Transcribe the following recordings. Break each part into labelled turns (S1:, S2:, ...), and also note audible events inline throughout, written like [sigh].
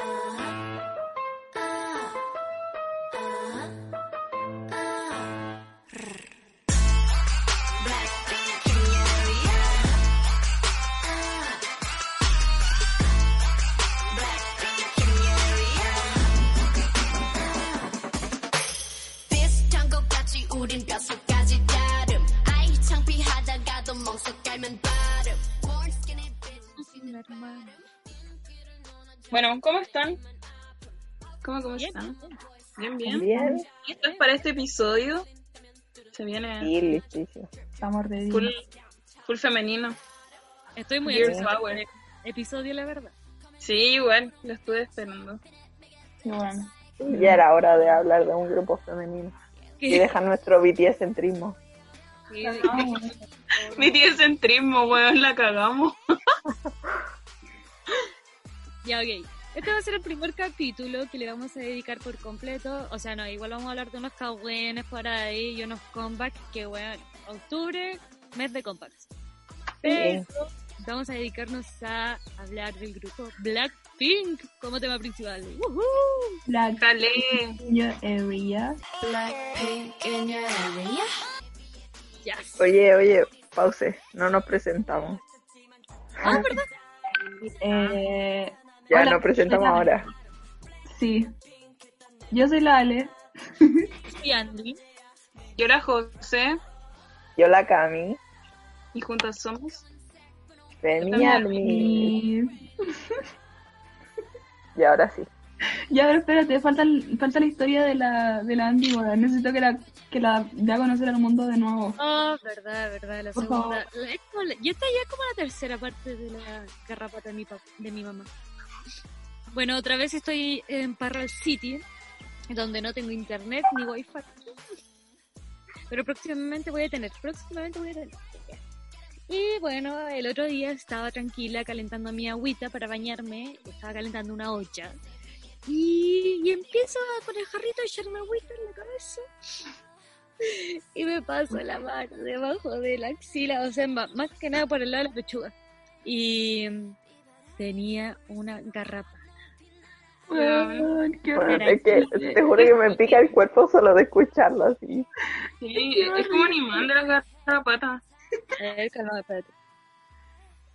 S1: Uh-huh. Bueno, ¿cómo están? ¿Cómo, cómo
S2: Bien.
S1: están? Bien, bien.
S3: Bien.
S1: ¿Listo es para este episodio? Se viene
S3: Sí, listísimo.
S2: Estamos ready.
S1: full, full femenino.
S2: Estoy muy el episodio, la verdad.
S1: Sí, igual, lo estuve esperando.
S2: Bueno.
S3: Ya era hora de hablar de un grupo femenino. Y dejar nuestro BTS centrismo.
S2: Sí,
S1: Mi tío centrismo, weón, la cagamos. [laughs]
S2: Ya, ok. Este va a ser el primer capítulo que le vamos a dedicar por completo. O sea, no, igual vamos a hablar de unos cagüenes por ahí y unos comebacks que, weón, octubre, mes de comebacks. Pero vamos a dedicarnos a hablar del grupo Blackpink como tema principal. ¡Woohoo!
S4: Black
S1: Calé.
S4: in your area.
S2: Yes.
S3: Oye, oye, pause. No nos presentamos.
S2: Ah, ¿verdad?
S4: Eh,
S3: Ya
S4: Hola,
S3: nos presentamos ahora.
S4: sí. Yo soy la Ale.
S2: Y Andy.
S1: Yo la José
S3: Yo la Cami.
S1: y juntas somos.
S3: Femialmi. [laughs]
S4: Y...
S3: Ahora sí.
S4: Ya, pero espérate, falta, falta la historia de la, de la Andy, weón. Necesito que la, que la dé a conocer al mundo de nuevo.
S2: Oh, verdad, verdad, la
S4: Por
S2: segunda.
S4: favor.
S2: La- es como la- y esta ya es como la tercera parte de la garrapata de mi, de mi mamá. Bueno, otra vez estoy en Parral City, donde no tengo internet ni wifi. Pero próximamente voy a tener, próximamente voy a tener. Y bueno, el otro día estaba tranquila calentando mi agüita para bañarme, estaba calentando una olla. Y, y empiezo a- con el jarrito a echarme agüita en la cabeza [laughs] y me paso la mano debajo de la axila, o sea, más que nada por el lado de la pechuga. Y tenía una garrapa.
S4: Weón, qué
S3: Bueno,
S4: horror.
S3: es que te juro que me pica el cuerpo solo de escucharlo así.
S1: Sí, es como animal de la garrapata.
S2: Eh, calma, espérate.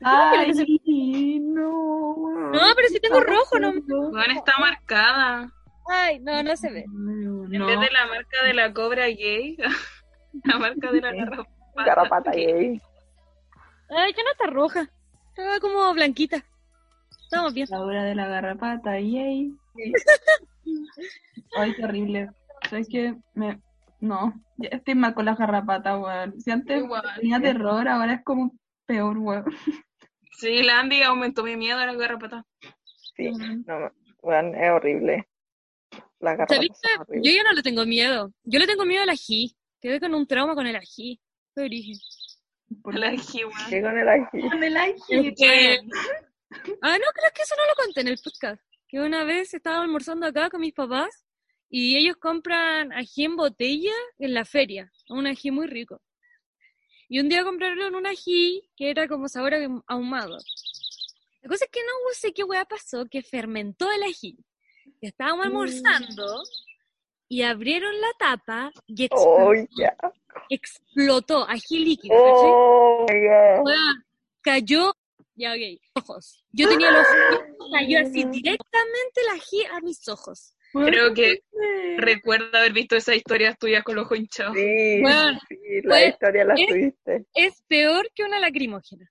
S4: Ay, no.
S2: No, pero si tengo rojo, no.
S1: Weón, está marcada.
S2: Ay, no, no se ve.
S1: En vez de la marca de la cobra gay, [laughs] la marca de la garrapata.
S3: Garrapata gay.
S2: Ay, ya no está roja. Estaba como blanquita. Estamos bien.
S4: La hora de la garrapata, yay. [laughs] Ay, qué horrible. ¿Sabes qué? Me... No, ya estoy mal con las garrapatas, weón. Si antes
S1: Igual.
S4: tenía terror, ahora es como peor, weón.
S1: Sí, la Andy aumentó mi miedo a la garrapata.
S3: Sí, no, bueno, es horrible. La garrapata
S2: ¿Sabéis
S3: son
S2: que Yo
S3: horribles.
S2: ya no le tengo miedo. Yo le tengo miedo al ají. Quedé con un trauma con el ají. Qué origen.
S4: Por-
S1: La ají, weón.
S3: ¿Qué con el ají?
S4: Con el ají,
S2: Es que- Ah, no, creo que eso no lo conté en el podcast. Que una vez estaba almorzando acá con mis papás y ellos compran ají en botella en la feria. Un ají muy rico. Y un día compraron un ají que era como sabor ahum- ahumado. La cosa es que no sé qué hueá pasó, que fermentó el ají. Estábamos almorzando y abrieron la tapa y explotó.
S3: Oh, ya.
S2: explotó ají líquido.
S3: Oh.
S2: Weón, cayó, ya ok, ojos. Yo tenía los ojos, cayó así directamente el ají a mis ojos.
S1: Creo que recuerdo haber visto esas historias tuyas con los ojos hinchados.
S3: Sí,
S2: Bueno,
S3: sí, la
S2: pues,
S3: historia la
S2: es-
S3: tuviste.
S2: Es peor que una lacrimógena.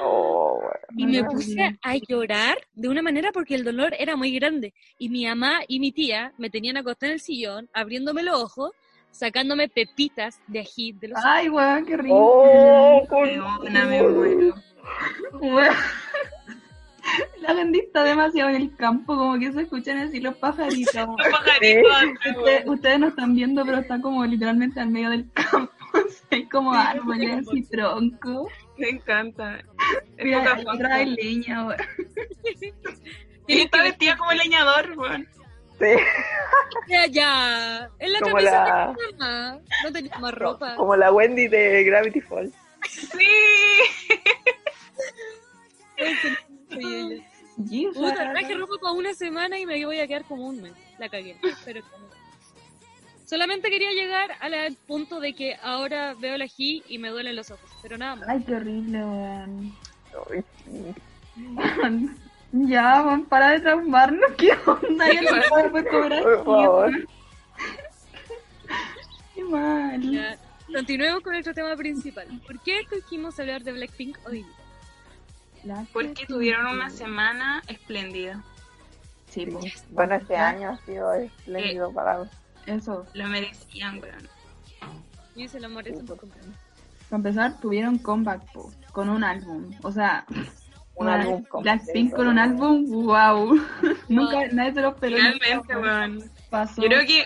S3: Oh, bueno.
S2: Y me
S4: Ah,
S2: puse a llorar de una manera porque el dolor era muy grande. Y mi mamá y mi tía me tenían acostada en el sillón, abriéndome los ojos, sacándome pepitas de ají de los ojos.
S4: Ay, weón, qué rico.
S3: Oh, con-
S1: me muero.
S4: La gente está demasiado en el campo, como que se escuchan así los pajaritos.
S1: Los pajaritos,
S4: Usted- ustedes no están viendo, pero está como literalmente al medio del campo. [laughs] Hay como árboles y troncos.
S1: Me encanta. Es
S4: Mira, hay leña. [laughs]
S1: Y está vestida como leñador, weón.
S3: Sí,
S2: Ya, ya. En la
S3: Como
S2: camisa
S3: la-
S2: de mi mamá. No tenía más ropa.
S3: como la Wendy de Gravity Falls.
S1: Sí. [laughs] [laughs]
S2: Puta, traje ropa para una semana y me voy a quedar como un mes. La cagué. Pero. Solamente quería llegar al punto de que ahora veo el ají y me duelen los ojos. Pero nada más.
S4: Ay, qué horrible, weón. [laughs] Ya, weón, para de traumarnos. ¿Qué onda? Ya no puedo comer
S3: Por favor.
S4: Qué mal.
S2: Ya. continuemos con nuestro tema principal. ¿Por qué escogimos hablar de Blackpink hoy?
S4: La
S1: Porque
S4: que-
S1: tuvieron una semana espléndida.
S4: Sí, pues.
S3: Bueno, este año ha sido espléndido para
S4: Eso.
S1: Lo merecían, weón.
S2: Y se lo merece un poco.
S4: Para empezar, tuvieron comeback po, con un álbum. O sea, [laughs]
S3: un
S4: una-
S3: álbum completo.
S4: Blackpink con un álbum, [laughs] wow. Nunca nadie se lo esperó.
S1: Finalmente, weón.
S4: Pasó.
S1: Yo creo que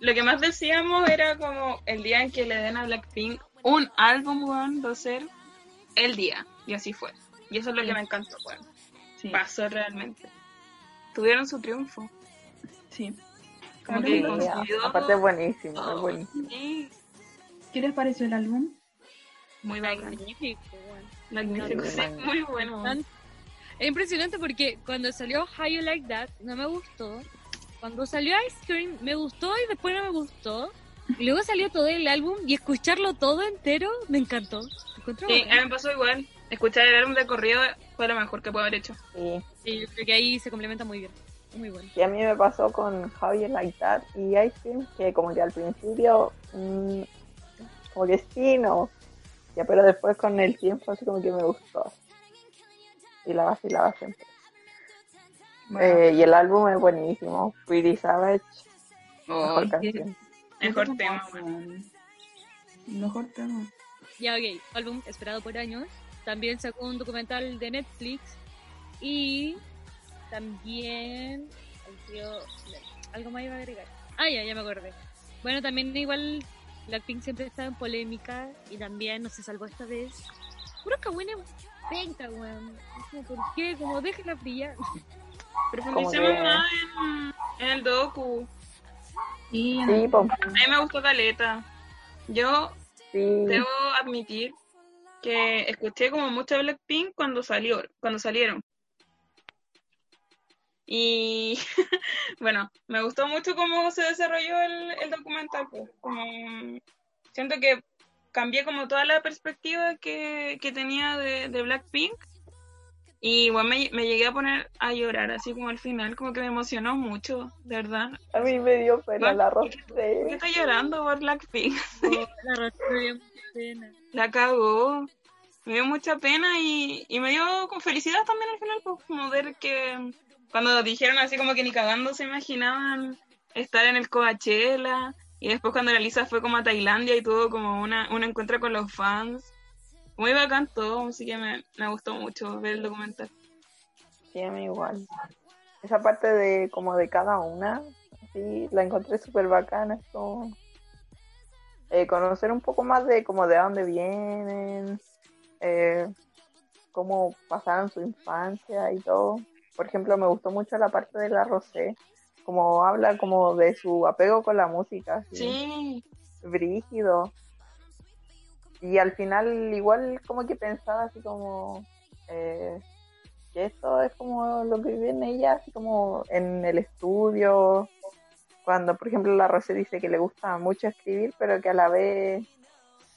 S1: lo que más decíamos era como el día en que le den a Blackpink un álbum, weón, va a ser el día. Y así fue. Y eso es lo que me encantó.
S4: Sí,
S1: Pasó realmente. Tuvieron su triunfo.
S4: sí.
S1: Como que consiguió...
S3: aparte es buenísimo, es buenísimo.
S1: Sí,
S4: ¿Qué les pareció el álbum?
S1: muy.
S2: Magnífico, weón.
S1: Magnífico, sí, muy bueno.
S2: Es impresionante porque cuando salió How You Like That no me gustó. Cuando salió Ice Cream me gustó y después no me gustó. Y luego salió todo el álbum y escucharlo todo entero me encantó. Me
S1: Sí, a mí me pasó igual. Escuchar el álbum de corrido fue lo mejor que puedo haber hecho.
S3: Sí.
S2: Sí, creo que ahí se complementa muy bien. Muy bueno.
S3: Y a mí me pasó con How You Like That y Ice Cream, que como que al principio, mm, como que sí, no. Ya, pero después con el tiempo así como que me gustó. Y la vacilaba siempre.
S4: Bueno,
S3: Eh, y el álbum es buenísimo. Pretty Savage, mejor canción.
S1: mejor
S4: ¿qué
S1: tema, weón.
S4: Mejor tema.
S2: Ya, ok. Álbum esperado por años. También sacó un documental de Netflix. Y también. tío, algo más iba a agregar. Ah, ya, ya me acordé. Bueno, también igual Blackpink siempre está en polémica. Y también no se salvó esta vez. Puro cagüines penca, weón. Es ¿Por qué? Como déjenla brillar. [laughs]
S1: Profundicemos
S3: que-
S1: más en, en el docu.
S4: Sí,
S3: Sí,
S1: A mí me gustó Caleta. Yo
S3: sí.
S1: debo admitir que escuché como mucho Blackpink cuando salió, cuando salieron. Y [laughs] bueno, me gustó mucho cómo se desarrolló el, el documental. pues, Como, siento que cambié como toda la perspectiva que, que tenía de, de Blackpink. Y igual me, me llegué a poner a llorar, así como al final, como que me emocionó mucho, de verdad.
S3: A mí me dio pena la
S1: ¿Por qué
S3: Rosé.
S1: estoy llorando por Blackpink? [laughs]
S2: La arrastró bien pena.
S1: La cagó. Me dio mucha pena y, y me dio con felicidad también al final, pues, como ver que cuando dijeron así como que ni cagando se imaginaban estar en el Coachella y después cuando la Lisa fue como a Tailandia y tuvo como una, un encuentro con los fans. Muy bacán todo, así que me, me gustó mucho ver el documental.
S3: Sí, a mí igual. Esa parte de como de cada una, sí, la encontré súper bacana. Como eh, conocer un poco más de como de dónde vienen, eh, cómo pasaron su infancia y todo. Por ejemplo, me gustó mucho la parte de la Rosé, como habla como de su apego con la música, así,
S1: Sí,
S3: brígido. Y al final igual como que pensaba así como eh, que esto es como lo que vive en ella, así como en el estudio, cuando por ejemplo la Rosé dice que le gusta mucho escribir, pero que a la vez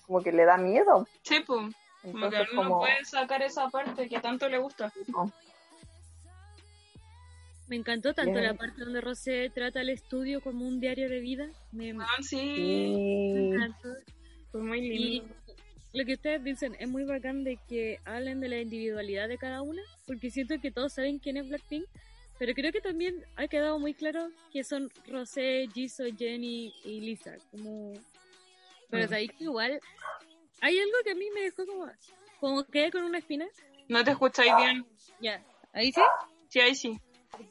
S3: como que le da miedo.
S1: sí, pues. Como que
S3: Entonces
S1: uno
S3: como
S1: puede sacar esa parte que tanto le gusta.
S2: Me encantó tanto
S3: Bien.
S2: la parte donde Rosé trata el estudio como un diario de vida. Me, me
S1: Ah, sí,
S3: sí,
S2: encantó.
S1: fue muy
S2: Y
S1: lindo.
S2: lo que ustedes dicen es muy bacán de que hablen de la individualidad de cada una, porque siento que todos saben quién es Blackpink, pero creo que también ha quedado muy claro que son Rosé, Jisoo, Jenny y Lisa. Como... Pero
S3: Mm.
S2: de ahí que igual hay algo que a mí me dejó como, como quedé con una espina.
S1: No te escucháis bien.
S2: Ya, ahí sí,
S1: Sí, ahí sí.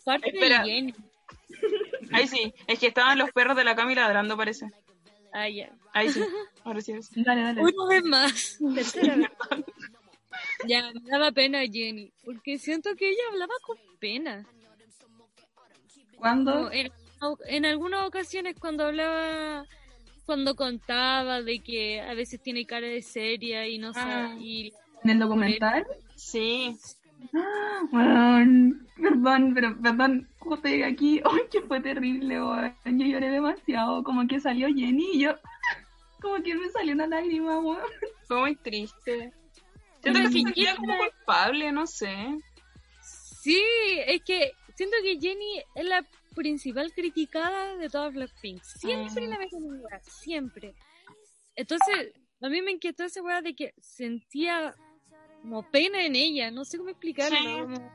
S2: parte
S1: Espera.
S2: de Jenny.
S1: Ahí sí. Es que estaban los perros de la Cami ladrando, parece.
S2: Ah, ya.
S1: Ahí sí. [laughs] Ahora sí.
S4: Dale, dale.
S2: Una vez más. Tercera vez. Ya, me daba pena Jenny, porque siento que ella hablaba con pena. En, en algunas ocasiones cuando hablaba, cuando contaba de que a veces tiene cara de seria y no sé,
S1: Ah.
S2: y
S4: ¿En el documental?
S1: Sí.
S4: Bueno, perdón, pero perdón, justo llegué aquí. [laughs] ¡Ay, que fue terrible, weón! Yo lloré demasiado. Como que salió Jenny y yo. [laughs] Como que me salió una lágrima, weón.
S1: Fue muy triste. Que se sentía como culpable, no sé.
S2: sí, es que siento que Jenny es la principal criticada de todas Blackpink. Siempre
S1: Ah.
S2: la lugar, siempre. Entonces, a mí me inquietó esa weá de que sentía como pena en ella, no sé cómo explicarlo.
S1: Sí.
S2: Como,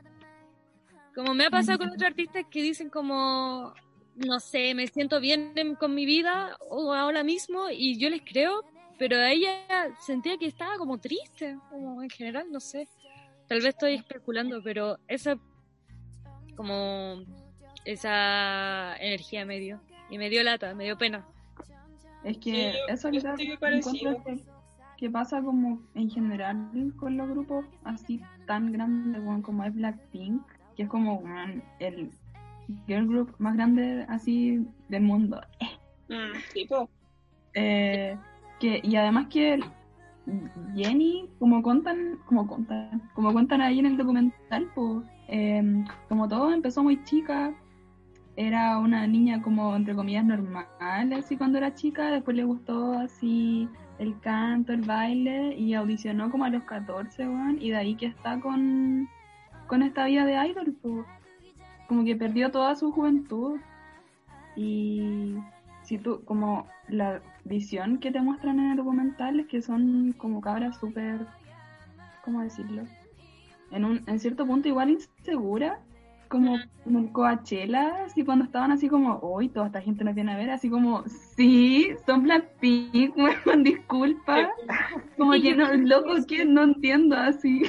S2: como me ha pasado con otros artistas que dicen como, no sé, me siento bien en- con mi vida o ahora mismo y yo les creo, pero a ella sentía que estaba como triste, como en general, no sé. Tal vez estoy especulando, pero esa como esa energía me dio y me dio lata, me dio pena.
S4: Es que
S1: Sí,
S4: eso quizás que, que pasa como en general con los grupos así tan grandes como es Blackpink, que es como el girl group más grande así del mundo.
S1: Mm, tipo.
S4: Eh, que, y además que Jenny, como contan, como contan, como cuentan ahí en el documental, pues, eh, como todo empezó muy chica, era una niña como entre comillas normal, así cuando era chica, después le gustó así el canto, el baile, y audicionó como a los 14, weón, y de ahí que está con, con esta vida de idol, como que perdió toda su juventud. Y si tú, como la visión que te muestran en el documental es que son como cabras súper, ¿cómo decirlo? En, un, en cierto punto igual insegura, como en el Coachella, así cuando estaban así como, hoy toda esta gente nos viene a ver, así como, sí, son Blackpink, [laughs] weón, disculpa, como que no, [laughs] loco, que no entiendo, así,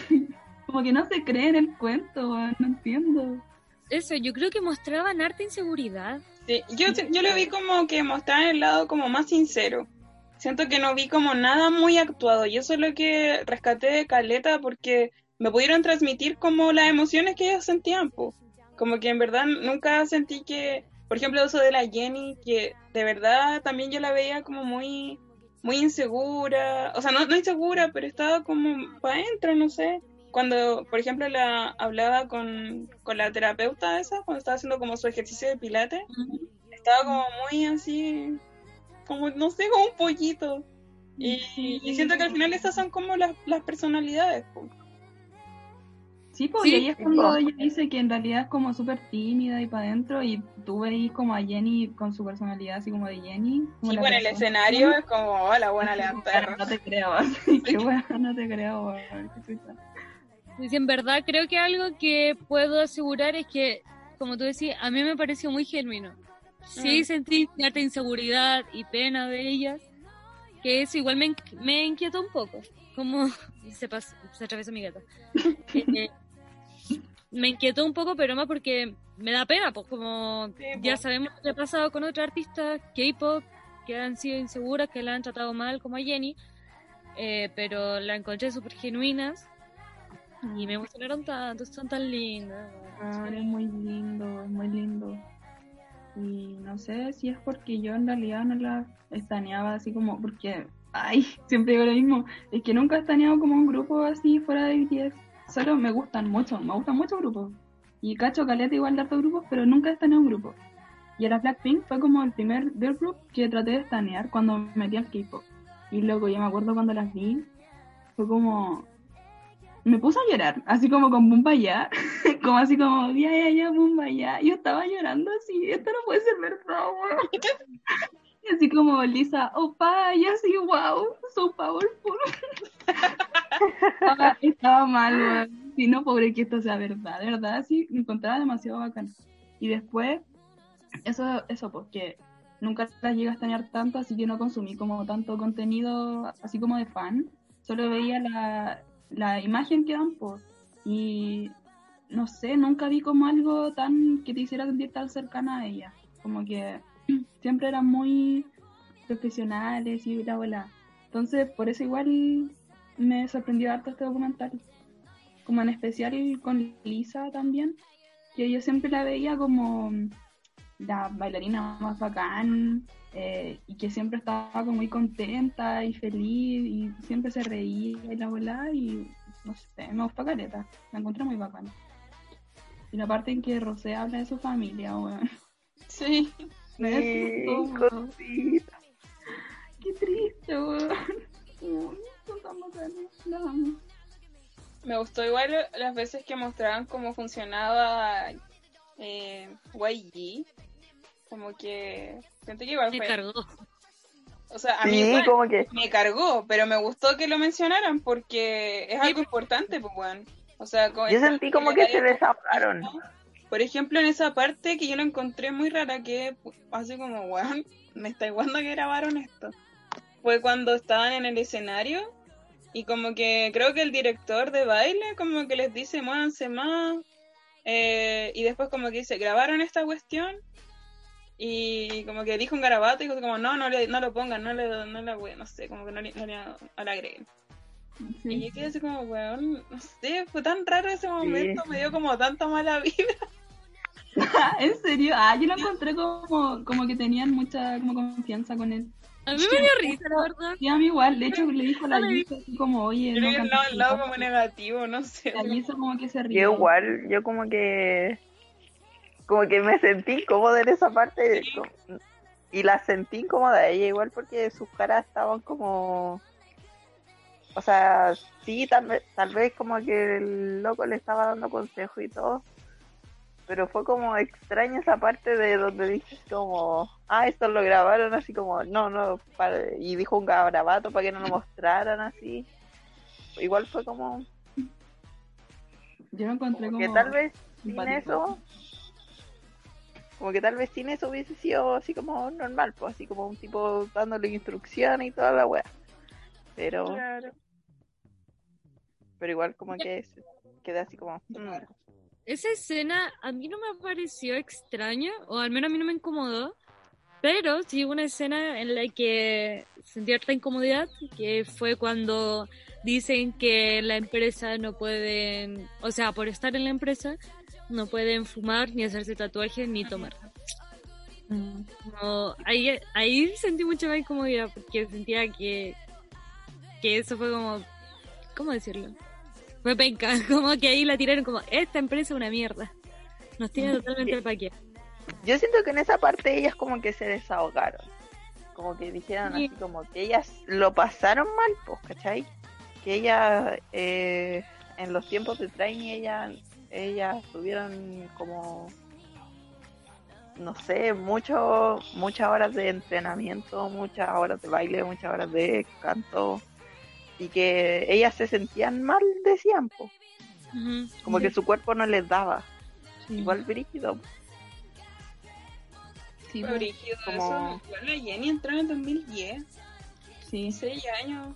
S4: como que no se cree en el cuento, no entiendo.
S2: Eso, yo creo que mostraban arte inseguridad.
S1: Sí, yo, yo lo vi como que mostraban el lado como más sincero. Siento que no vi como nada muy actuado. Y eso es lo que rescaté de Caleta porque me pudieron transmitir como las emociones que ellos sentían, po. Como que en verdad nunca sentí que, por ejemplo, eso de la Jenny, que de verdad también yo la veía como muy, muy insegura, o sea, no, no insegura, pero estaba como para adentro, no sé. Cuando, por ejemplo, la hablaba con, con la terapeuta esa, cuando estaba haciendo como su ejercicio de pilates, estaba como muy así, como, no sé, como un pollito. Y, y siento que al final esas son como las, las personalidades. po.
S4: Sí, pues
S2: Sí,
S4: y ahí es cuando ella dice que en realidad es como súper tímida y para adentro y tú veis como a Jenny con su personalidad así como de Jenny. como
S1: Sí, pues en el escenario es como, hola, buena
S4: Así como,
S1: levantada.
S4: No te creo, [laughs] así que bueno, no te creo,
S2: en verdad creo que algo que puedo asegurar es que, como tú decías, a mí me pareció muy genuino. Sí
S1: Mm.
S2: sentí cierta inseguridad y pena de ellas, que eso igual me, me inquietó un poco. Como [laughs] se, pas- se atravesó mi gata. [laughs] Me inquietó un poco, pero más porque me da pena, pues como
S1: Sí,
S2: ya
S1: pues.
S2: sabemos lo que ha pasado con otras artistas K-pop que han sido inseguras, que la han tratado mal, como a Jenny, eh, pero la encontré súper genuinas y me emocionaron tanto, son tan lindas.
S4: Ah, es muy lindo, es muy lindo. Y no sé si es porque yo en realidad no la estaneaba así como, porque, ay, [laughs] siempre digo lo mismo, es que nunca he estaneado como un grupo así fuera de BTS. Solo me gustan mucho, me gustan muchos grupos. Y cacho caleta igual de hartos grupos, pero nunca he estaneado un grupo. Y a la Blackpink fue como el primer girl group que traté de estanear cuando me metí al K-pop. Y luego yo me acuerdo cuando las vi, fue como, me puse a llorar, así como con Bumba ya, [laughs] como así como, ya, ya, ya, Bumba ya. Yo estaba llorando así, esto no puede ser verdad, [laughs] así como Lisa, opa, y así, wow, so powerful. [laughs] estaba, estaba mal, weón. Si no, pobre que esto sea verdad, de verdad, sí, me encontraba demasiado bacán. Y después, eso, eso, porque nunca las llegué a estanear tanto, así que no consumí como tanto contenido, así como de fan. Solo veía la, la imagen que dan, pues. Y no sé, nunca vi como algo tan que te hiciera sentir tan cercana a ella. Como que [clears throat] siempre eran muy profesionales y bla, bla. Entonces, por eso igual me sorprendió harto este documental. Como en especial con Lisa también, que yo siempre la veía como la bailarina más bacán eh, y que siempre estaba como muy contenta y feliz y siempre se reía y la volá y no sé, me gustó Caleta, la encontré muy bacana. Y la parte en que Rosé habla de su familia, weón.
S1: Sí.
S4: Me
S3: Sí,
S4: asustó. Qué triste, weón.
S1: Me gustó igual las veces que mostraban cómo funcionaba eh, YG. Como que siento que igual
S2: Me
S1: fue,
S2: cargó.
S1: O sea, a mí
S3: Sí,
S1: igual
S3: como que.
S1: me cargó, pero me gustó que lo mencionaran porque es algo importante, pues, weón. O sea,
S3: Yo sentí como que se desahogaron.
S1: Por ejemplo, en esa parte que yo la encontré muy rara, que así como, weón, me está igual que grabaron esto. Fue cuando estaban en el escenario y como que creo que el director de baile como que les dice, muévanse más. eh, y después como que dice, grabaron esta cuestión y como que dijo un garabato y dijo como, no, no, le, no lo pongan, no le, no le, no sé, como que no le, no le, no le agreguen. Y
S4: Sí.
S1: yo quedé así como, weón, no sé, fue tan raro ese momento, me dio como tanta mala [laughs] vida. [laughs]
S4: ¿En serio? Ah, yo lo encontré como, como que tenían mucha como confianza con él.
S2: A mí me dio risa, la verdad.
S4: Y a mí igual, de hecho le dijo a la. Lisa así como, oye,
S1: Creo
S4: no
S1: el lado, el lado
S4: tanto.
S1: como negativo, no sé.
S4: La Lisa como que se rió.
S3: Yo igual, yo como que. Como que me sentí incómoda en esa parte.
S1: Sí.
S3: como- Y la sentí incómoda a ella igual porque sus caras estaban como. O sea, sí, tal vez, tal vez como que el loco le estaba dando consejo y todo. Pero fue como extraña esa parte de donde dices como, ah, esto lo grabaron así como, no, no, para- y dijo un garabato para que no lo mostraran así. Igual fue como,
S4: Yo lo encontré
S3: como
S4: como...
S3: que tal vez sin eso, como que tal vez sin eso hubiese sido así como normal, pues así como un tipo dándole instrucciones y toda la wea. Pero,
S1: Claro.
S3: Pero igual como que se- quedé así como, mm.
S2: Esa escena a mí no me pareció extraña, o al menos a mí no me incomodó, pero sí hubo una escena en la que sentí harta incomodidad, que fue cuando dicen que la empresa no pueden, o sea, por estar en la empresa, no pueden fumar, ni hacerse tatuajes, ni tomar.
S4: Mm.
S2: Ahí, ahí sentí mucha más incomodidad, porque sentía que, que eso fue como, ¿cómo decirlo? Fue penca, [laughs] como que ahí la tiraron como, esta empresa es una mierda. Nos tiene totalmente el paquete.
S3: Yo siento que en esa parte ellas como que se desahogaron. Como que dijeron
S2: Sí.
S3: así como que ellas lo pasaron mal, pues, ¿cachai? Que ellas eh, en los tiempos de training ellas, ellas tuvieron como no sé, mucho, muchas horas de entrenamiento, muchas horas de baile, muchas horas de canto y que ellas se sentían mal, decían, pues,
S2: Ujú.
S3: como que su cuerpo no les daba.
S4: Sí.
S3: Igual brígido.
S4: Sí,
S1: Fue brígido
S3: como-
S1: eso. La Jenny entró en el 2010,
S4: sí.
S1: 16 años.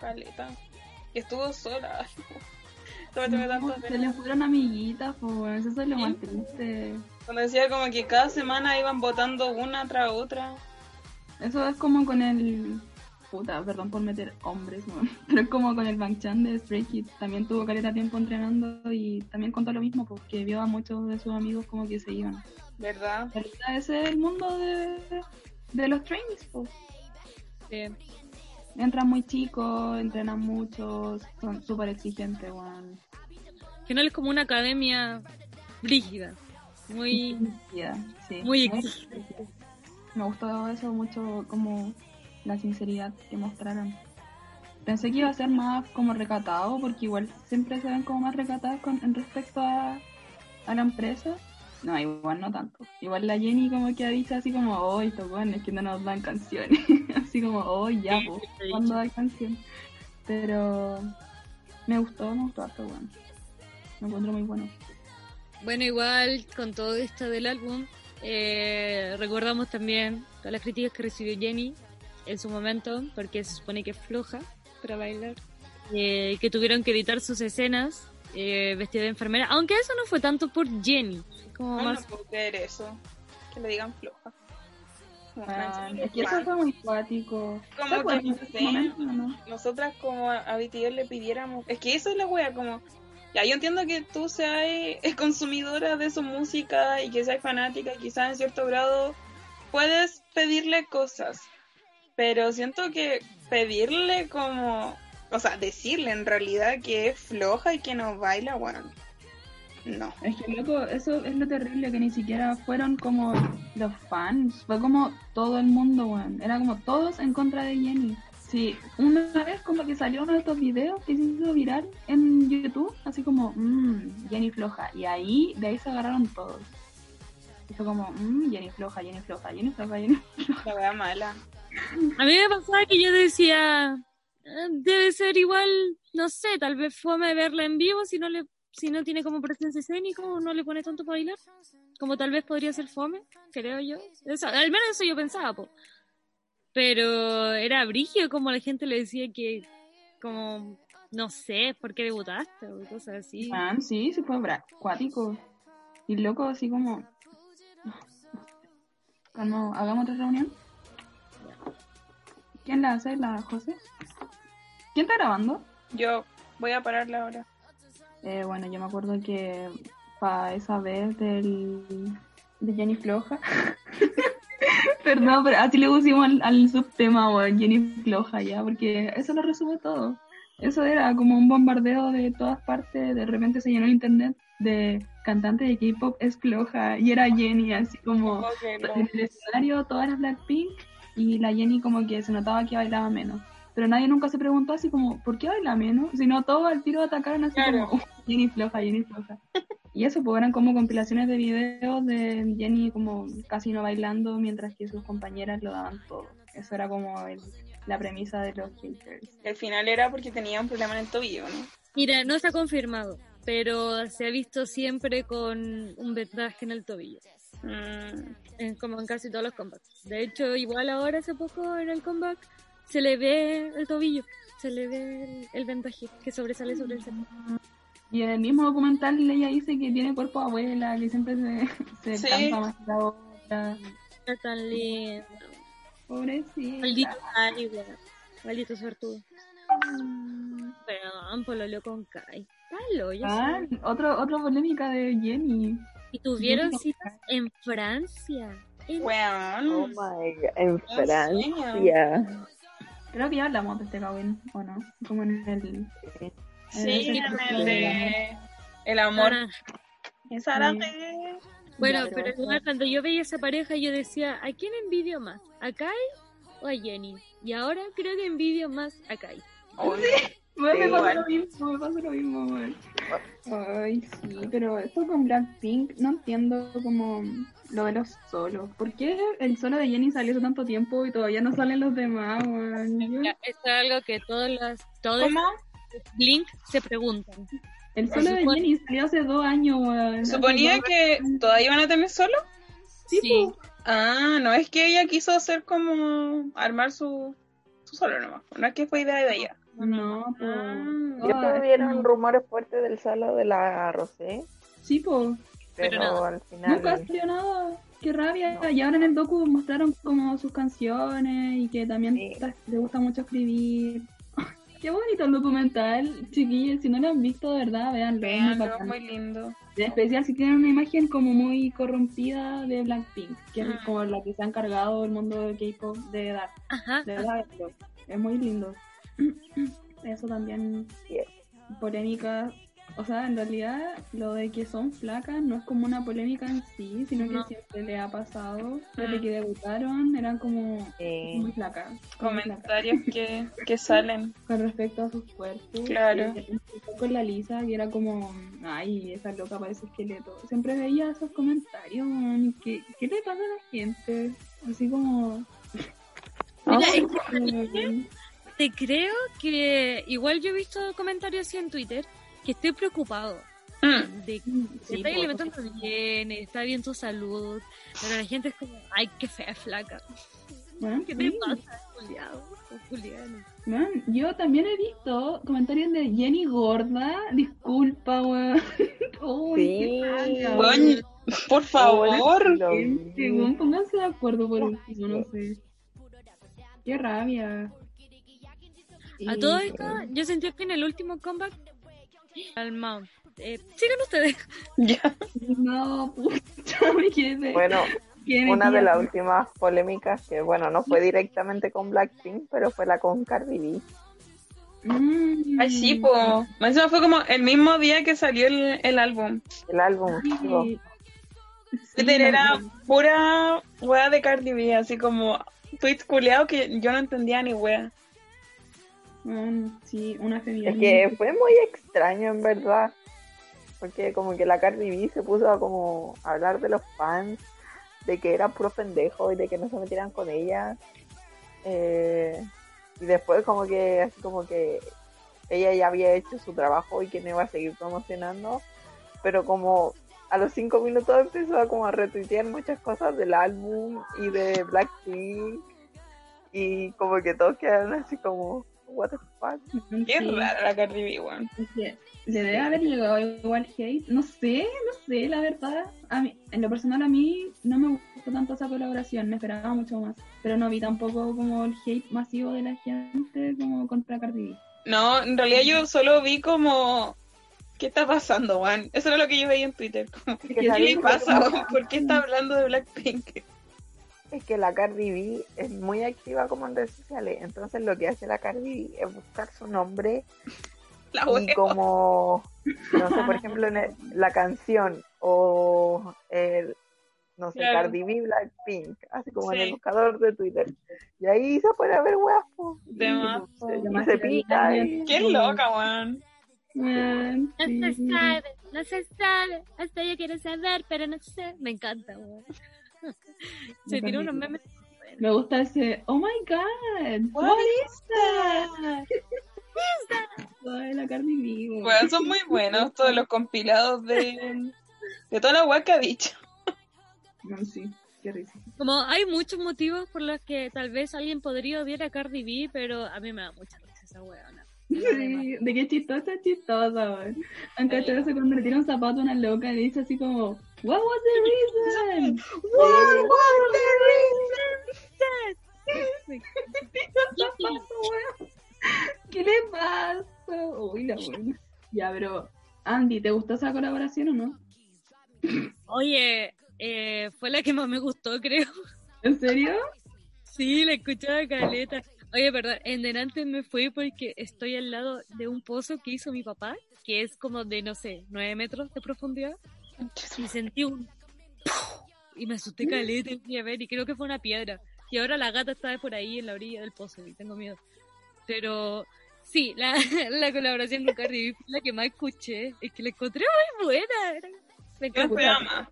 S1: Caleta. Y estuvo sola. [laughs]
S4: No, se
S1: pena.
S4: le fueron amiguitas, pues eso es lo
S1: Sí.
S4: más triste.
S1: Cuando decía como que cada semana iban votando una tras otra.
S4: Eso es como con el... Puta, perdón por meter hombres, ¿no? [laughs] pero es como con el Bang Chan de Stray Kids. También tuvo caleta tiempo entrenando y también contó lo mismo, porque vio a muchos de sus amigos como que se iban.
S1: ¿Verdad?
S4: Ese es el mundo de, de los trainees, pues.
S2: Sí.
S4: Entran muy chicos, entrenan mucho, son súper exigentes, weón.
S2: Al final es como una academia rígida. Muy,
S4: Yeah, sí.
S2: muy exigente.
S4: Me gustó eso mucho, como la sinceridad que mostraron. Pensé que iba a ser más como recatado, porque igual siempre se ven como más recatadas con, en respecto a, a la empresa. No, igual no tanto. Igual la Jenny como que ha dicho así como, oh, estos weones que no nos dan canciones. [laughs] así como, oh, ya, pues. ¿cuándo hay canción? Pero me gustó, me gustó harto, weón. Me encuentro muy bueno.
S2: Bueno, igual con todo esto del álbum, eh, recordamos también todas las críticas que recibió Jenny en su momento, porque se supone que es floja para bailar, eh, que tuvieron que editar sus escenas eh, vestida de enfermera, aunque eso no fue tanto por Jenny, como
S1: No, no
S2: más
S1: puedo creer eso. Que le digan floja.
S4: Ah, es que eso fue muy cuático.
S1: Como
S4: ¿Se
S1: que no sé.
S4: momento, no?
S1: nosotras como a, BTS le pidiéramos, es que eso es la wea, como, ya yo entiendo que tú seas eh, [laughs] consumidora de su música y que seas fanática, y quizás en cierto grado puedes pedirle cosas, pero siento que pedirle como, o sea, decirle en realidad que es floja y que no baila, bueno, no.
S4: Es que loco, eso es lo terrible, que ni siquiera fueron como los fans, fue como todo el mundo, weón. Era como todos en contra de Jenny. Sí, una vez como que salió uno de estos videos que se hizo viral en YouTube, así como, mmm, Jenny floja. Y ahí, de ahí se agarraron todos. Y fue como, mmm, Jenny floja, Jenny floja, Jenny floja, Jenny
S1: La wea mala.
S2: A mí me pasaba que yo decía, "Ah, debe ser igual, no sé, tal vez fome verla en vivo si no le si no tiene como presencia escénica o no le pone tanto para bailar. Como tal vez podría ser fome, creo yo. Al menos eso yo pensaba, po. Pero era brigio como la gente le decía que, como, no sé, ¿por qué debutaste? O cosas así.
S4: Ah, sí, se fue bra- cuático. Y loco, así como. Cuando hagamos otra reunión. ¿Quién la hace? ¿La José? ¿Quién está grabando?
S1: Yo voy a pararla ahora.
S4: Eh, bueno, yo me acuerdo que para esa vez del, de Jenny Floja. [laughs] Perdón, pero así le pusimos al, al subtema, weón, Jenny Floja ya, porque eso lo resume todo. Eso era como un bombardeo de todas partes, de repente se llenó el internet de cantante de K-pop es floja y era Jenny, así como
S1: no.
S4: en el escenario todas las Blackpink y la Jenny como que se notaba que bailaba menos. Pero nadie nunca se preguntó así como, ¿por qué baila menos? Sino todos al tiro atacaron así
S1: Claro.
S4: como, "Uh, Jenny floja, Jenny floja. Y eso, pues eran como compilaciones de videos de Jenny como casi no bailando mientras que sus compañeras lo daban todo. Eso era como el- la premisa de los haters.
S1: El final era porque tenía un problema en el tobillo, ¿no?
S2: Mira, no está confirmado, pero se ha visto siempre con un vendaje en el tobillo.
S1: Mm,
S2: en- como en casi todos los comebacks. De hecho, igual ahora hace poco en el comeback se le ve el tobillo, se le ve el, el vendaje que sobresale sobre el centro.
S4: Y en el mismo documental ella dice que tiene cuerpo de abuela, que siempre se, [laughs] se
S1: Sí.
S4: más la otra.
S2: Es tan lindo.
S4: Pobrecita.
S2: Maldito weón. Maldito suertudo. Perdón, pololeo con Kai.
S4: Ah, otro, otra polémica de Jenny.
S2: Y tuvieron citas en Francia. En-
S1: weón.
S3: Oh my god, en
S1: ¿En
S3: Francia.
S4: Creo que ya hablamos de este Kawin, ¿o no? Como en el...
S1: Sí,
S4: en
S1: en el de El amor. Esa era de-
S2: Bueno,
S4: Ya,
S2: pero igual cuando yo veía esa pareja yo decía, ¿a quién envidio más? ¿A Kai o a Jenny? Y ahora creo que envidio más a Kai.
S1: Uy,
S4: Bueno, me pasa lo mismo, me pasa lo mismo, weón. Ay, sí, pero esto con Blackpink no entiendo como lo de los solos. ¿Por qué el solo de Jenny salió hace tanto tiempo y todavía no salen los demás,
S2: Esto es algo que todas las, todos
S1: ¿Cómo?
S2: Blink se preguntan.
S4: El solo de Jenny salió hace dos años, weón.
S1: Suponía que todavía iban a tener solo.
S4: Sí,
S2: Sí.
S1: Ah, no es que ella quiso hacer como armar su, su solo nomás. No es que fue idea de ella.
S4: No.
S1: Ah.
S3: ¿Ya
S4: Ah,
S3: tuvieron
S4: no.
S3: rumores fuertes del solo de la Rosé?
S4: Sí, po.
S3: Pero,
S2: Pero nada.
S3: al final.
S4: Nunca salió nada. Qué rabia. Y ahora en el docu mostraron como sus canciones y que también
S3: Sí.
S4: le gusta mucho escribir. [laughs] Qué bonito el documental, chiquillos. Si no lo han visto, de verdad, veanlo. es muy
S1: muy lindo.
S4: En especial si tienen una imagen como muy corrompida de Blackpink, que es como la que se ha encargado el mundo de K-pop de dar.
S2: Ajá.
S4: De verdad, es muy lindo. Eso también,
S3: Sí.
S4: polémica. O sea, en realidad, lo de que son flacas no es como una polémica en sí, sino que siempre le ha pasado. Desde
S1: Mm.
S4: que debutaron, eran como
S3: Eh,
S4: muy flacas.
S1: Comentarios que, que salen.
S4: Con respecto a sus cuerpos.
S1: Claro.
S4: Con la Lisa, que era como, ay, esa loca parece esqueleto. Siempre veía esos comentarios, man, ¿Qué, ¿Qué le pasa a la gente? Así como... [laughs]
S2: Mira. Te creo que igual yo he visto comentarios así en Twitter que estoy preocupado
S1: Mm.
S2: de que
S4: Sí, po,
S2: alimentando bien, está bien tu salud, pero la gente es como, ay, qué fea flaca. ¿Qué
S4: sí.
S2: te pasa, Juliado? Juliano?
S4: Man, yo también he visto comentarios de Jenny gorda. Disculpa, weón. [laughs]
S3: Sí.
S4: qué rabia,
S1: Weón, por favor.
S4: Gente, weón, pónganse de acuerdo por último, no sé. Qué rabia.
S2: A todo esto, yo sentí que en el último comeback, al Mount. Eh, sigan ustedes.
S1: Ya.
S4: No, pucha, [laughs] me.
S3: Bueno, una de las últimas polémicas que, bueno, no fue directamente con Blackpink, pero fue la con Cardi B.
S4: Mm.
S1: Ay, sí, po. Más encima fue como el mismo día que salió el, el álbum.
S3: El álbum.
S4: Sí. Sí,
S1: era pura wea de Cardi B, así como tweets culeados que yo no entendía ni wea.
S4: Sí, una
S3: Es
S4: feminina.
S3: que fue muy extraño, en verdad. Porque como que la Cardi B se puso a como hablar de los fans, de que eran puro pendejos y de que no se metieran con ella. Eh, y después como que, así como que ella ya había hecho su trabajo y que no iba a seguir promocionando, pero como a los cinco minutos empezó a como a retuitear muchas cosas del álbum y de Blackpink y como que todos quedaron así como what the fuck
S1: Qué
S4: Sí.
S1: rara la Cardi B, weón.
S4: Le debe haber llegado igual hate. No sé, no sé, la verdad. A mí, en lo personal, a mí no me gustó tanto esa colaboración. Me esperaba mucho más. Pero no vi tampoco como el hate masivo de la gente como contra Cardi B.
S1: No, en realidad yo solo vi como... ¿Qué está pasando, weón? Eso era lo que yo veía en Twitter. Como, ¿Qué le
S3: lo
S1: pasa? ¿Por qué está hablando de Blackpink?
S3: Es que la Cardi B es muy activa como en redes sociales entonces lo que hace la Cardi B es buscar su nombre [laughs]
S1: La
S3: y como no sé por ejemplo en el- la canción o el no sé
S1: Claro.
S3: Cardi B Blackpink así como en el buscador de Twitter y ahí se puede ver weas po. y,
S1: De más.
S3: se- y
S4: Demás
S3: se
S4: que
S3: pica y-
S1: Qué loca, weón.
S2: No se sabe, no se sabe. Hasta yo quiero saber, pero no sé. Me encanta, weón. [laughs] Se tiró unos memes.
S4: Me gusta ese, oh my god,
S1: What
S4: what is that? Ay, la Cardi B, weón.
S1: Weón, son muy buenos todos los compilados de, de toda la weá que ha dicho.
S4: No, sí, qué risa.
S2: Como hay muchos motivos por los que tal vez alguien podría odiar a Cardi B, pero a mí me da mucha risa esa weona.
S4: Sí, de qué chistosa, chistosa, weón. Han cachado eso cuando le tira un zapato a una loca y dice así como, what was the reason? [laughs] [laughs]
S3: What
S1: was
S4: Zapato, [laughs] weón. ¿Qué le pasa? Uy, la buena. Ya, pero, Andy, ¿te gustó esa colaboración o no?
S2: Oye, eh, fue la que más me gustó, creo.
S4: ¿En serio?
S2: Sí, la escuchaba caleta. Oye, perdón, en delante me fui porque estoy al lado de un pozo que hizo mi papá, que es como de, no sé, nueve metros de profundidad. Y sentí un... Y me asusté caleta y fui a ver, y creo que fue una piedra. Y ahora la gata está por ahí en la orilla del pozo y tengo miedo. Pero sí, la, [laughs] la colaboración con Cardi B fue la que más escuché. Es que la encontré muy buena. era- Me
S1: Yo
S2: encanta.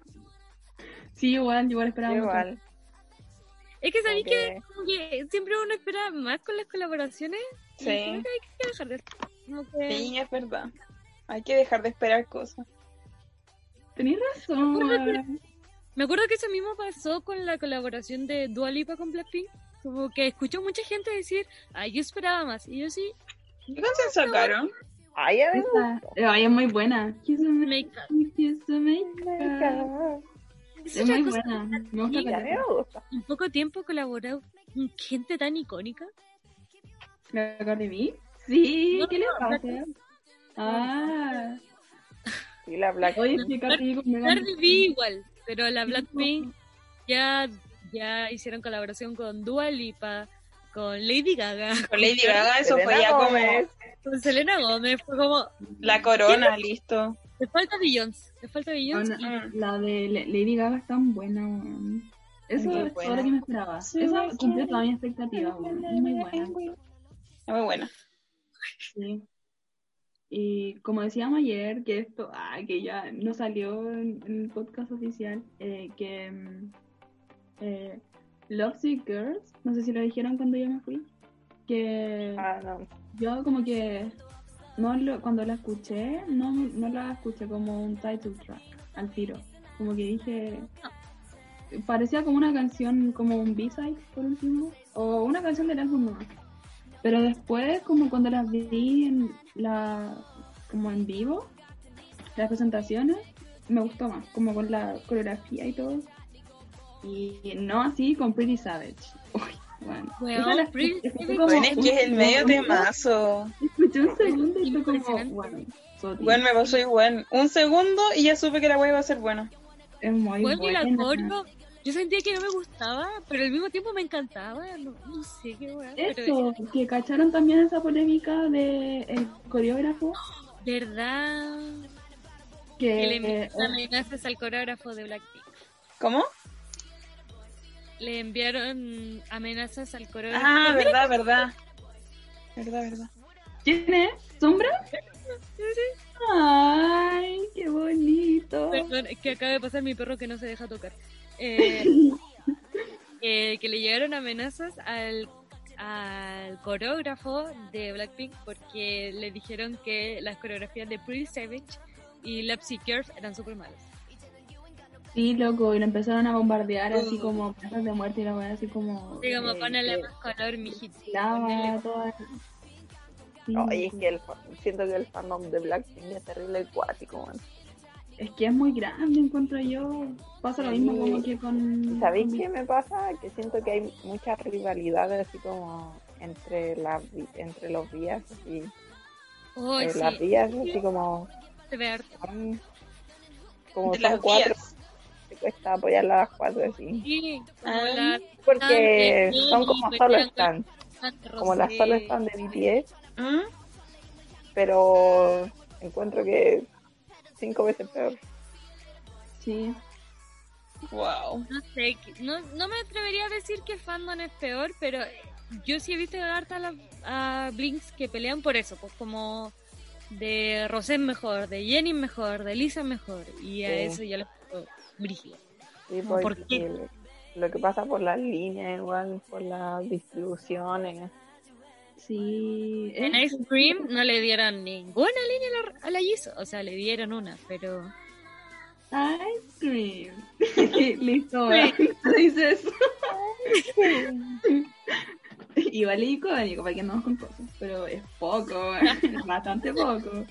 S4: Sí, igual, igual esperaba mucho.
S3: igual
S2: Es que sabéis que, siempre uno espera más con las colaboraciones. y
S1: Sí.
S2: creo que hay que dejar de como que...
S1: Sí, es verdad. Hay que dejar de esperar cosas.
S4: Tenés razón.
S2: Me acuerdo que eso mismo pasó con la colaboración de Dua Lipa con Blackpink. Como que escuchó mucha gente decir, ay, yo esperaba más. Y yo sí,
S1: ¿Qué canción sacaron?
S3: ay
S4: eh, ay, es muy buena. Kiss the make, kiss the make.
S2: Es
S4: muy buena. Me gusta
S3: mí me gusta
S2: En poco tiempo colaboró con gente tan icónica.
S4: ¿La Cardi B? Sí,
S2: No,
S4: ¿qué le
S2: no,
S4: pasa? Ah,
S3: sí la Black
S4: oye, sí, Cardi B
S2: igual, pero la Blackpink ya, ya hicieron colaboración con Dua Lipa, con Lady Gaga,
S1: Con Lady Gaga eso fue
S3: Selena
S1: ya como
S2: con Selena Gómez. Fue como,
S1: la corona, listo.
S2: Le falta Beyoncé, le falta.
S4: Una-
S1: Mm.
S4: La de Lady Gaga es tan buena, weón. Eso
S1: Muy
S4: es todo
S1: buena.
S4: lo que me esperaba. Esa cumplió toda mi expectativa. Es muy buena.
S1: Es muy buena.
S4: Sí. Y como decíamos ayer, que esto, ah, que ya no salió en, en el podcast oficial, eh, que mm, eh, Love Sick Girls, no sé si lo dijeron cuando yo me fui, que
S3: ah no
S4: yo como que no lo- cuando la escuché, no, no la escuché como un title track al tiro. Como que dije, parecía como una canción, como un B-side por último, o una canción del álbum nuevo. Pero después, como cuando las vi en la, como en vivo, las presentaciones, me gustó más, como con la coreografía y todo. Y no así con Pretty Savage. [laughs] Uy, bueno. La- como
S1: es
S4: un
S1: que es el medio temazo.
S4: Escuché un segundo y fue como, bueno.
S1: Bueno, me pasó igual. Un segundo y ya supe que la wea iba a ser buena.
S4: es muy
S2: Bueno, y la
S4: buena.
S2: coreo, yo sentía que no me gustaba, pero al mismo tiempo me encantaba. No, no sé qué. Pero
S4: Eso, que cacharon también esa polémica de el coreógrafo
S2: verdad
S4: que,
S2: que le
S4: eh,
S2: enviaron amenazas al coreógrafo de Blackpink.
S1: ¿Cómo?
S2: Le enviaron amenazas al coreógrafo.
S1: Ah, verdad, verdad. Verdad, verdad.
S4: ¿Quién es? ¿Sombra? Ay, qué bonito.
S2: Perdón, es que acaba de pasar mi perro que no se deja tocar. [laughs] Eh, eh, que le llegaron amenazas al al coreógrafo de Blackpink porque le dijeron que las coreografías de Pretty Savage y Lapsy Curve eran súper malas.
S4: Sí, loco, y lo empezaron a bombardear así como casas de muerte y la weá así como.
S2: Sí, como
S3: Eh,
S2: ponerle
S3: eh,
S2: más color, mijito.
S4: lava, toda. Sí,
S3: No, y es que el, siento que el fandom de Blackpink es terrible acuático, man.
S4: es que es muy grande, encuentro yo. Pasa lo mismo
S3: Sí.
S4: como que con.
S3: ¿Sabéis
S4: con-
S3: qué me pasa? Que siento que hay muchas rivalidades así como entre las vi- entre los vías y
S2: Oh,
S3: eh,
S2: sí,
S3: las vías así como son, como
S1: De
S3: son cuatro te cuesta apoyarlas a las cuatro así
S2: Sí, la
S3: porque
S2: sí,
S3: son
S2: sí,
S3: como solo están como las solo
S1: Sí.
S3: están de BTS
S1: ¿Mm?
S3: pero encuentro que cinco veces peor
S4: Sí.
S1: Wow.
S2: No sé, no, no me atrevería a decir que fandom es peor, pero yo sí he visto harta a, la- a Blinks que pelean por eso, pues como de Rosé es mejor, de Jenny es mejor, de Lisa es mejor, y a
S3: Sí.
S2: eso ya lo pongo brígido.
S3: Sí,
S2: ¿por qué?
S3: lo que pasa por las líneas igual por las distribuciones
S4: Sí.
S2: En Ice Cream no le dieron ninguna línea a la, Jisoo, o sea, le dieron una, pero...
S4: Ice cream. [laughs] Listo, [laughs] dices. [laughs] Igual es icónico, para que andamos con cosas, pero es poco, es bastante poco.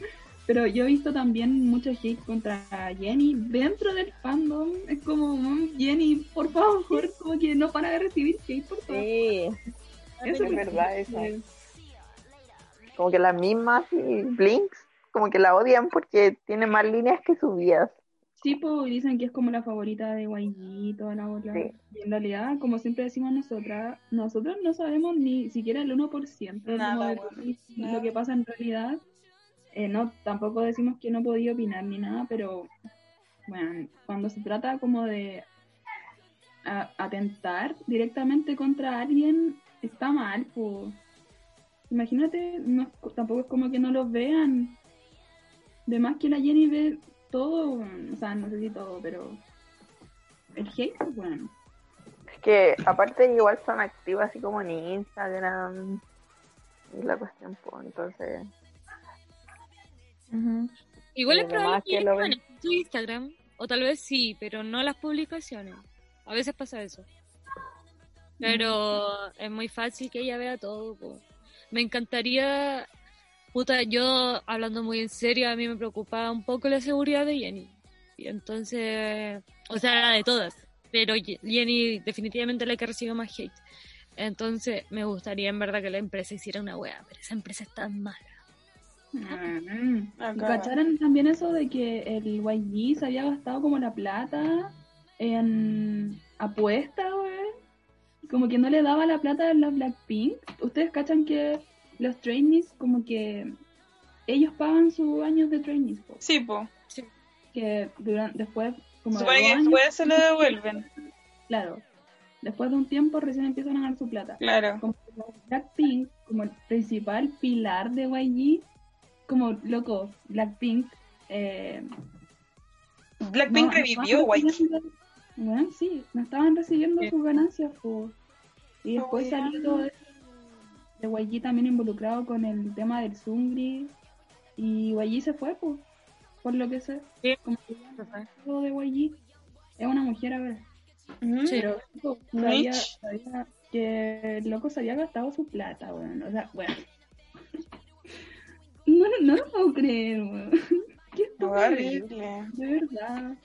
S4: Pero yo he visto también mucho hate contra Jenny dentro del fandom. Es como, "Mm, Jenny, por favor, como que no para de recibir hate, por favor.
S3: sí
S4: Eso
S3: es verdad eso. Como que las mismas y Blinks como que la odian porque tiene más líneas que sus vías
S4: Sí, pues dicen que es como la favorita de YG y toda la bola.
S3: Sí.
S4: Y en realidad, como siempre decimos nosotras, nosotros no sabemos ni siquiera el 1% como
S1: Nada,
S4: de
S1: bueno,
S4: lo que pasa en realidad. Eh, no, tampoco decimos que no podía opinar ni nada, pero bueno, cuando se trata como de a- atentar directamente contra alguien, está mal, pues. Imagínate, no es- tampoco es como que no los vean. De más que la Jenny ve todo, o sea, no sé si todo, pero el hate, pues, bueno.
S3: es que aparte igual son activas así como en Instagram y la cuestión pues entonces
S2: Igual es probable
S3: que
S2: que
S3: lo ven-
S2: en su Instagram, o tal vez sí, pero no las publicaciones. A veces pasa eso. Pero es muy fácil que ella vea todo. po. Me encantaría, puta, yo hablando muy en serio, a mí me preocupaba un poco la seguridad de Jenny. Y entonces, o sea, la de todas. Pero Jenny definitivamente la que recibe más hate. Entonces, me gustaría en verdad que la empresa hiciera una wea, pero esa empresa es tan mala.
S4: Mm.
S1: Acá.
S4: ¿Cacharon también eso de que el YG se había gastado como la plata en apuestas? Como que no le daba la plata a la Blackpink. ¿Ustedes cachan que los trainees como que ellos pagan sus años de trainees? po?
S1: Sí, po.
S4: Que durante, después, como
S1: Supone que
S4: años,
S1: después se lo devuelven.
S4: claro, después de un tiempo recién empiezan a ganar su plata.
S1: Claro.
S4: como Blackpink, como el principal pilar de YG, como loco, Blackpink. Eh,
S1: Blackpink
S4: no-
S1: revivió,
S4: recibiendo- Bueno, sí, no estaban recibiendo sus ganancias. po. Y
S1: Oh,
S4: después
S1: weón.
S4: salió todo eso de YG también involucrado con el tema del Zungri. Y YG se fue, pues, por lo que sé.
S2: Sí.
S4: Como que ya no de YG. Es una mujer ahora.
S2: Sí.
S4: Pero loco, sabía, que el loco se había gastado su plata, weón. O sea, bueno. [laughs] No, no lo puedo creer, weón. [laughs] Qué estúpido,
S1: Horrible.
S4: de verdad.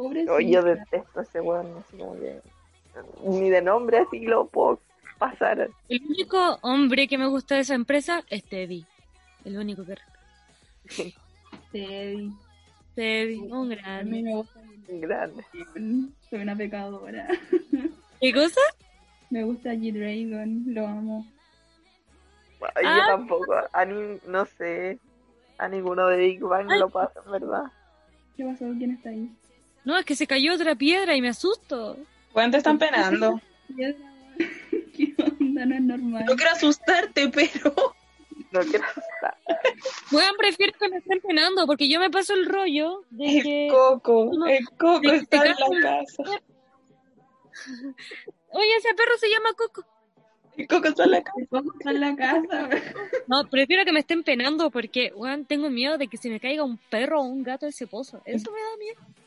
S4: Pobre
S3: yo, yo detesto a ese weón así como que ni de nombre así lo puedo pasar
S2: El único hombre que me gusta de esa empresa es Teddy. El único que
S4: Teddy.
S2: Teddy, un
S4: A mí
S2: grande.
S4: me gusta
S3: grande.
S4: Soy una pecadora. [laughs]
S2: ¿Qué cosa?
S4: Me gusta G-Dragon, lo amo.
S3: Ay,
S2: Ah.
S3: yo tampoco a ni, no sé a ninguno de Big Bang
S2: Ay.
S3: lo pasa verdad
S4: ¿Qué pasó? ¿Quién está ahí?
S2: No, es que se cayó otra piedra y me asusto.
S1: ¿Cuánto están penando? [laughs]
S4: ¿Qué onda? No es normal.
S1: No quiero asustarte, pero. [laughs]
S3: no quiero asustar
S2: Bueno, prefiero que me estén penando porque yo me paso el rollo de
S1: El
S2: que...
S1: coco.
S2: no,
S1: El coco
S2: de
S1: está en la casa. [laughs]
S2: Oye, ese perro se llama Coco.
S1: Coco está en la casa.
S4: El Coco está en la casa.
S2: No, prefiero que me estén penando porque, weón, tengo miedo de que se me caiga un perro o un gato de ese pozo. Eso me da miedo.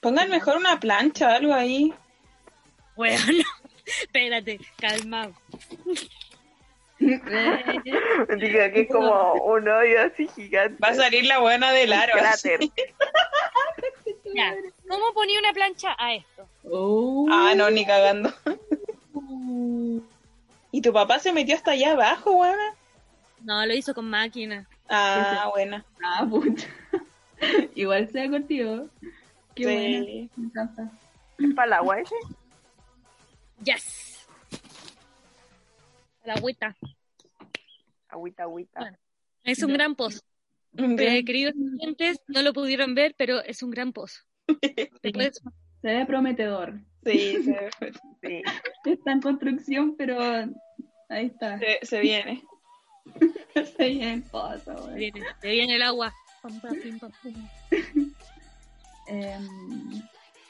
S1: Pongan mejor una plancha, algo ahí.
S2: Weón, [laughs] espérate, calmado. [laughs]
S3: Diga que es como un hoyo así gigante.
S1: Va a salir la buena del aro.
S3: Cráter. [laughs]
S2: Ya, ¿cómo ponía una plancha a esto?
S4: Oh.
S1: Ah, no, ni cagando. ¿Y tu papá se metió hasta allá abajo, buena?
S2: No, lo hizo con máquina.
S1: Ah, buena.
S4: Ah, puta. Igual sea contigo. Qué
S1: Sí.
S4: buena. Me encanta.
S3: ¿Es para el agua ese?
S2: Yes. La agüita.
S3: Agüita, agüita.
S2: Bueno. Es un
S4: No.
S2: gran pozo. Eh, queridos clientes, no lo pudieron ver, pero es un gran pozo. [laughs]
S4: Se ve prometedor.
S1: Sí, se, [laughs]
S3: Sí.
S4: Está en construcción, pero ahí está.
S1: se- se viene. [laughs]
S4: Se viene el pozo, güey.
S2: viene, te viene el agua. Pim, pam, pum.
S4: Em,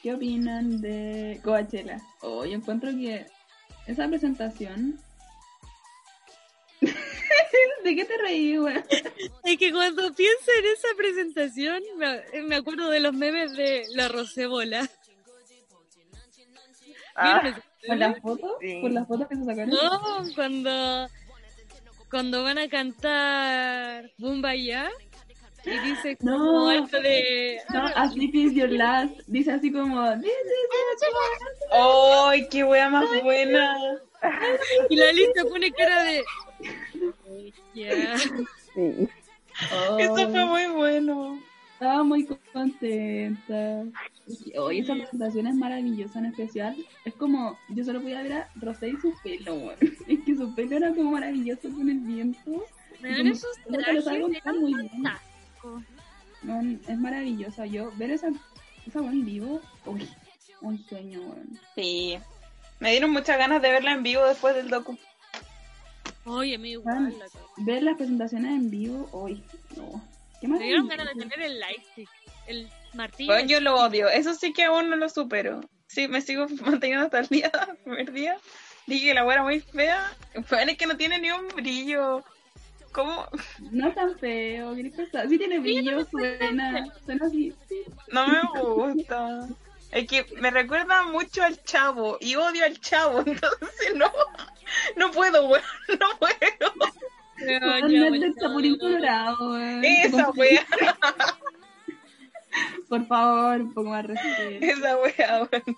S4: ¿Qué opinan de Coachella? Oh, yo encuentro que esa presentación. [laughs] ¿De qué te reí, güey?
S2: Es que cuando pienso en esa presentación, me, me acuerdo de los memes de la Rosebola.
S3: Ah,
S2: ¿Vieron ese
S4: ¿Por
S2: meme?
S4: las fotos?
S3: Sí.
S4: ¿Por las fotos que se sacaron?
S2: No, cuando, cuando van a cantar Bumba Ya y dice como
S4: No.
S2: de...
S4: No, As If Is Your Last. Dice así como. "This is your last".
S1: ¡Ay, qué wea más buena!
S2: Y la lista pone cara de... Ya.
S3: sí.
S4: Oh,
S1: Eso fue muy bueno.
S4: Estaba muy contenta. Hoy esa presentación es maravillosa, en especial. Es como, yo solo podía ver a Rosé y su pelo. Es que su pelo era como maravilloso con el viento.
S2: Me
S4: como-
S2: esos trajes
S4: muy bien. Man, es maravillosa. Yo, ver esa, esa en vivo, uy, un sueño, weón.
S1: Sí. Me dieron muchas ganas de verla en vivo después del docu.
S2: Oye, me igual. La
S4: ver las presentaciones en vivo, uy, no. Qué
S2: Me dieron ganas de tener el lightstick, el martillo.
S1: Bueno, yo lo odio. Eso sí que aún no lo supero. Sí, me sigo [laughs] manteniendo hasta el día, el [laughs] primer día. Dije que la era muy fea. Bueno, es que no tiene ni un brillo. ¿Cómo?
S4: No es tan feo, ¿qué pasa? Sí tiene brillo, suena, suena así. sí.
S1: No me gusta. Es que me recuerda mucho al chavo y odio al chavo, [laughs] entonces no, no puedo, weón, no puedo.
S4: No del Colorado, weón.
S1: Esa wea,
S4: Por favor, un poco más respeto.
S1: esa wea, weón.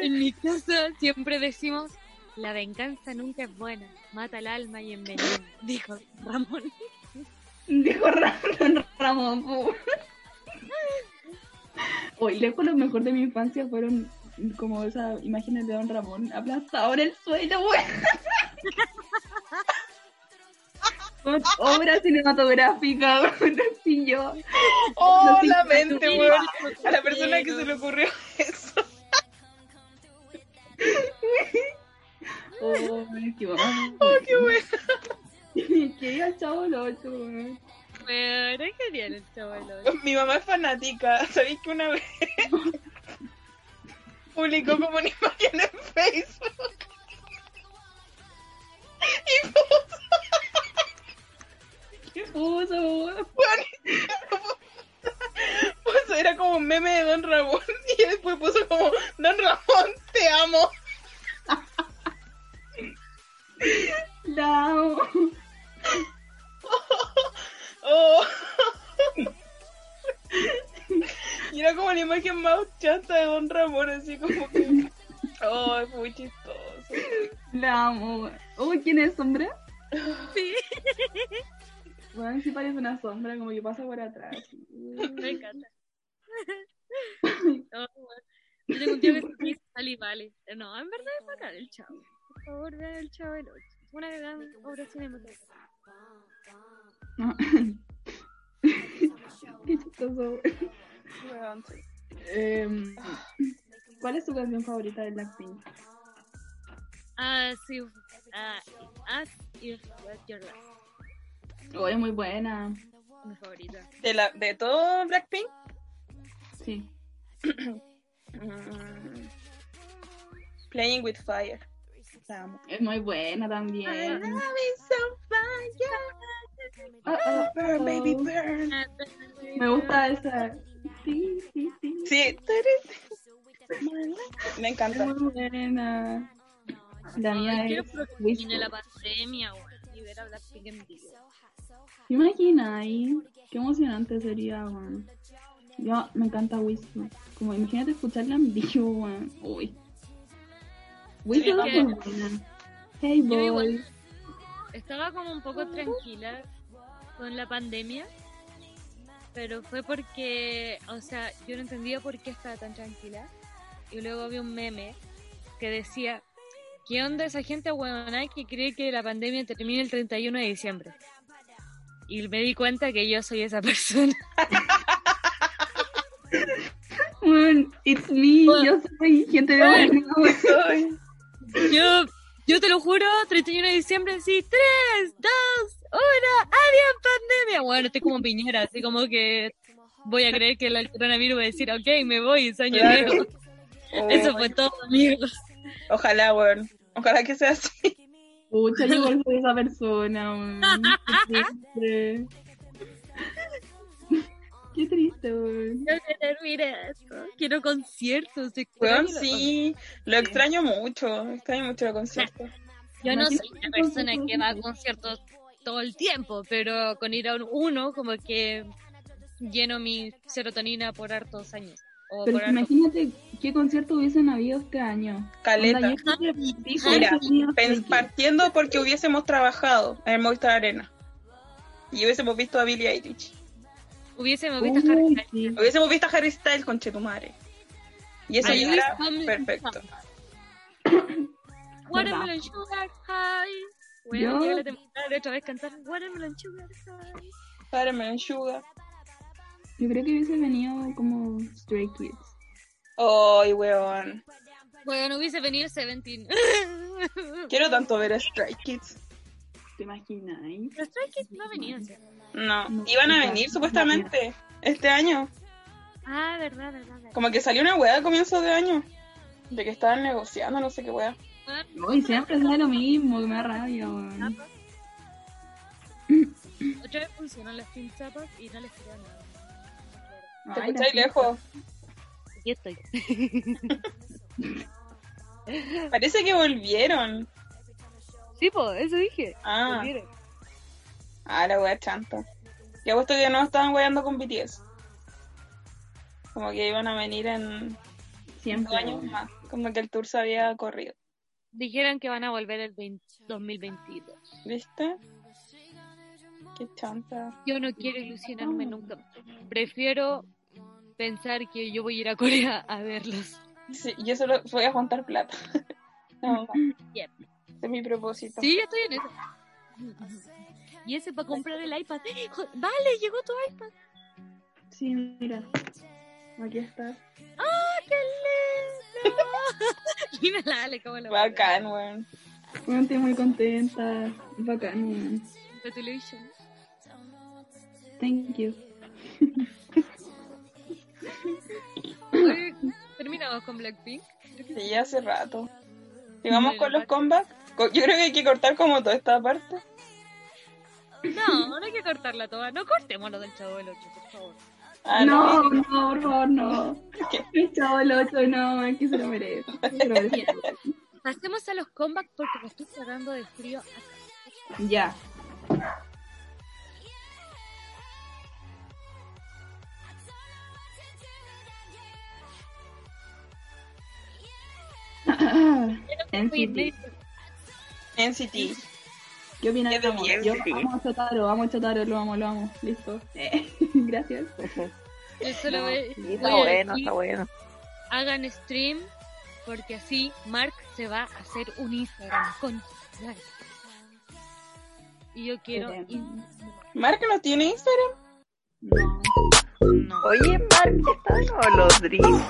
S2: En mi casa siempre decimos, la venganza nunca es buena, mata el alma y envenena, [laughs] dijo Ramón.
S4: Dijo Ramón, Ramón. Hoy lejos lo mejor de mi infancia fueron como esas imágenes de Don Ramón aplastado en el suelo, weón. Con obra cinematográfica, weón, así yo.
S1: Oh,
S4: No,
S1: la mente, weón. A la persona que se le ocurrió eso.
S4: Oh, qué mamá.
S1: Oh, qué bueno. [laughs]
S4: Quería el chavo 8, weón.
S2: Bueno, es genial el chaval.
S1: Mi mamá es fanática. ¿Sabéis que una vez [laughs] publicó como una imagen en Facebook? Y puso,
S4: ¿Qué puso, weón?
S1: puso- era como un meme de Don Ramón y después puso como Don Ramón, te amo.
S4: La amo.
S1: Oh. Y era como la imagen más chata de Don Ramón, así como que. Oh, es muy chistoso.
S4: La amo. Uy, ¿quién es sombra?
S2: Sí,
S4: Bueno, sí parece una sombra, como que pasa por atrás.
S2: me encanta. [laughs] Oh, bueno. Yo tengo un tío que se dice Valley. No, en verdad es bacán el chavo. Favor, vean el chavo del 8. Es una gran obra cinematográfica. [laughs] [laughs]
S4: Qué chistoso.
S1: Weón, sí.
S4: Em, ¿Cuál es tu canción favorita de Blackpink?
S2: Ah, sí. ah, As If Was Your Last.
S4: Oh, es muy buena.
S2: Mi favorita.
S1: ¿De, la, ¿De todo Blackpink?
S4: Sí.
S1: Mm. [clears throat] Playing with Fire. La amo.
S4: Es muy buena
S1: I
S4: también.
S1: love it so fire.
S4: Oh, oh,
S1: Burn,
S4: oh.
S1: baby, burn.
S4: Me gusta esa. Sí, sí, sí.
S1: Sí. Me
S4: Es
S1: encanta.
S4: muy buena. La mía es
S2: la pandemia, y ver a Blackpink en vivo.
S4: ¿Te imaginas ahí? Qué emocionante sería, weón. Yo me encanta Whisper. Como imagínate escucharla en vivo, weón. Uy. Hey
S2: Yo igual.
S4: boy.
S2: Estaba como un poco tranquila con la pandemia, pero fue porque, o sea, yo no entendía por qué estaba tan tranquila. Y luego vi un meme que decía, ¿qué onda esa gente huevona que cree que la pandemia termina el 31 de diciembre? Y me di cuenta que yo soy esa persona.
S4: It's me. Yo soy gente de
S2: weón.
S1: Soy.
S2: Yo, yo te lo juro, 31 de diciembre, sí, 3, 2, 1, adiós pandemia. Bueno, estoy como piñera, así como que voy a creer que el coronavirus va a decir, ok, me voy, sueño
S1: Claro.
S2: nuevo.
S1: Oh,
S2: Eso fue todo, amigos.
S1: Ojalá, weón. Ojalá que sea así.
S4: Pucha, yo igual soy esa persona, weón. [laughs] Qué triste. Weón.
S2: Quiero conciertos.
S1: Weón,
S2: extraño-
S1: sí. Lo extraño mucho. Extraño mucho el concierto. [laughs]
S2: Yo no soy una
S4: un
S2: persona que va a conciertos todo el tiempo, pero con ir a un uno, como que lleno mi serotonina por hartos años. O
S4: Pero
S2: por hartos
S4: imagínate qué concierto hubiesen habido este año.
S1: Caleta. Mira, partiendo porque hubiésemos trabajado en el Movistar Arena. Y hubiésemos visto a Billie Eilish.
S2: Hubiésemos visto a Harry Styles.
S1: Hubiésemos visto a Harry Styles con Chetumare. Y eso ya era perfecto. [coughs]
S2: Watermelon Sugar High. Bueno,
S4: Yo-
S2: llega la temporada de otra vez cantar Watermelon Sugar High.
S1: Watermelon Sugar.
S4: Yo creo que hubiese venido como Stray Kids.
S1: Ay, weón.
S2: Bueno, hubiese venido Seventeen.
S1: Quiero tanto ver a Stray Kids.
S4: ¿Te imaginas? eh?
S2: Pero Stray Kids no venían.
S1: No,
S4: No,
S1: iban a venir supuestamente este año.
S2: Ah, verdad, verdad, verdad.
S1: Como que salió una weá a comienzos de año. De que estaban negociando, no sé qué weá.
S4: Uy, siempre sale lo mismo, que me da rabia, weón.
S2: otra vez funcionan las Team Zapas y no les nada.
S1: Te
S4: Ay,
S1: escucháis lejos.
S2: Aquí estoy. [laughs]
S1: Parece que volvieron.
S2: Sí, pues, eso dije.
S1: Ah, ah la weá chanta. Y puesto que no estaban weando con BTS. Como que iban a venir en
S4: Siempre.
S1: dos años más. Como que el tour se había corrido.
S2: Dijeron que van a volver el 20 2022.
S1: ¿Viste? Qué chanta.
S2: Yo no quiero ilusionarme nunca. Prefiero pensar que yo voy a ir a Corea a verlos.
S1: Sí, yo solo voy a juntar plata. [laughs] No,
S2: Yep.
S1: Ese es mi propósito.
S2: Sí, estoy en eso. [laughs] Y ese para comprar el iPad. [gasps] Vale, llegó tu iPad.
S4: Sí, mira. Aquí está.
S2: ¡Ah, qué lindo! [laughs] Mira la Ale, cómo lo
S1: Bacán, weón.
S4: Bueno, estoy muy contenta. Bacán, weón.
S2: Congratulations.
S4: Thank you.
S2: Oye, Terminamos con Blackpink.
S1: Sí, hace rato. Sigamos
S2: Bueno,
S1: con los comebacks. Yo creo que hay que cortar como toda esta parte.
S2: No, no hay que cortarla toda. No cortemos lo del chavo del 8, por favor.
S1: Ah,
S4: no,
S1: no.
S4: no, por favor, no.
S1: ¿Qué?
S4: El chavo el 8, no, es que se lo merece. Se [laughs] lo merece.
S2: Pasemos a los comebacks porque me estoy cagando de frío acá.
S4: Ya. NCT. [clears throat]
S1: NCT.
S4: ¿Qué opinas?
S1: De
S4: Amo?
S1: bien,
S4: Yo amo a Chotaro, amo a Chotaro, lo amo, lo amo. Listo. Eh, [laughs] gracias. [laughs]
S2: Voy,
S3: Sí,
S2: voy
S3: está
S2: a
S3: bueno,
S2: decir,
S3: está bueno.
S2: hagan stream porque así Mark se va a hacer un Instagram con y yo quiero
S1: ¿Mark no tiene Instagram?
S4: No.
S2: no.
S3: Oye, Mark, ¿está de nuevo los Dreams?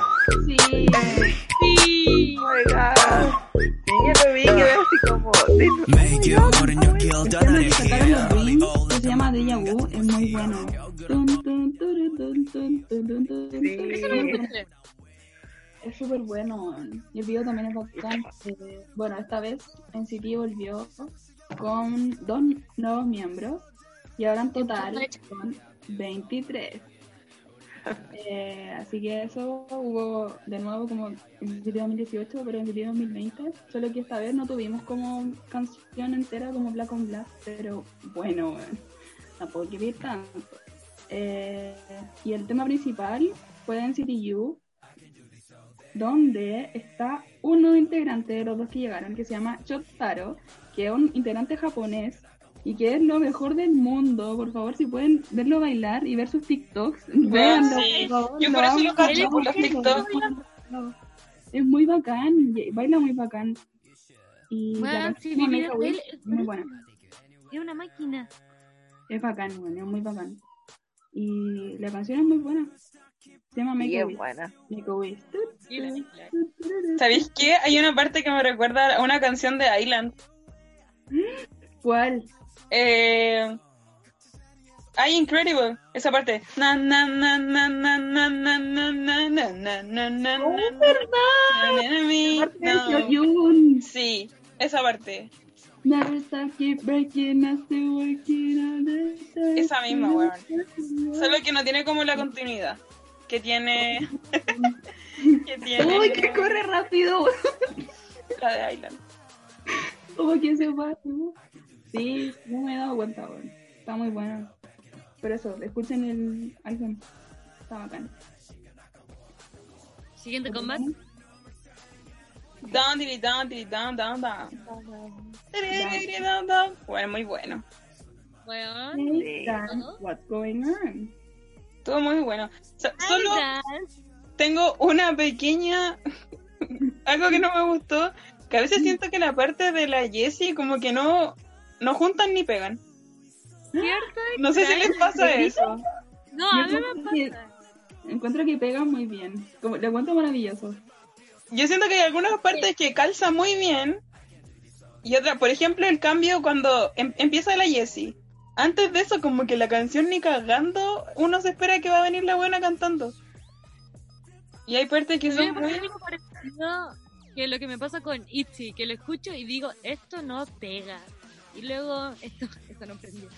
S4: Sí. [laughs]
S2: sí
S3: Oh my god niña lo vi que así como de
S4: los que sacaron los Dreams se llama Deja Vu es muy bueno. Es súper bueno y el video también es bacán bueno esta vez en City volvió con dos nuevos miembros y ahora en total son 23 eh, así que eso hubo de nuevo como en NCT 2018, pero en NCT 2020. Solo que esta vez no tuvimos como canción entera como Black on Black, pero bueno, tampoco hay pedir tanto. Eh, y el tema principal fue en CTU, donde está un nuevo integrante de los dos que llegaron, que se llama Shotaro, que es un integrante japonés y que es lo mejor del mundo. Por favor, si pueden verlo bailar y ver sus TikToks, véanlo,
S1: sí.
S4: por favor.
S1: Yo por eso lo cacho, por los TikToks.
S4: Es muy bacán, baila muy bacán. Y
S2: Bueno,
S4: la
S2: sí, él, es
S4: muy buena.
S2: Es una máquina.
S4: Es bacán, bueno, es muy bacán. Y la canción es muy buena. Se llama Make
S3: buena. [laughs]
S1: ¿Sabéis qué? Hay una parte que me recuerda a una canción de Island.
S4: ¿Cuál?
S1: Eh... Ay, Incredible, esa parte. Na na na na na na na na na na na na na
S4: ¡Oh, verdad!
S1: na no. Sí, esa parte.
S4: Never stop, keep breaking, I still working on it.
S1: Esa misma, weón. Solo que no tiene como la continuidad que tiene que tiene
S4: ¡Uy, que corre rápido!
S1: la de Island.
S4: Como que se va. Sí, no me he dado cuenta. Está muy buena. Pero eso, escuchen el álbum. Está bacán.
S2: Siguiente combate.
S1: Down, diri, down, diri, down, down, down. Diri, diri, down, down. Bueno, muy bueno.
S2: Bueno.
S4: Dan, what's going on?
S1: Estuvo muy bueno. So- solo tengo una pequeña [laughs] algo que no me gustó, que a veces siento que la parte de la Jessie como que no no juntan ni pegan.
S2: ¿Cierto?
S1: No sé si les pasa eso.
S2: No, a mí me
S4: encuentro que-
S2: pasa.
S4: Encuentro que pega muy bien. Como, le encuentro maravilloso.
S1: Yo siento que hay algunas partes que calza muy bien y otra, por ejemplo, el cambio cuando em- empieza la Jessie. Antes de eso, como que la canción ni cagando, uno se espera que va a venir la buena cantando. Y hay partes que son muy...
S2: que lo que me pasa con Itzy, que lo escucho y digo, esto no pega. Y luego, esto, [laughs] esto no prendió.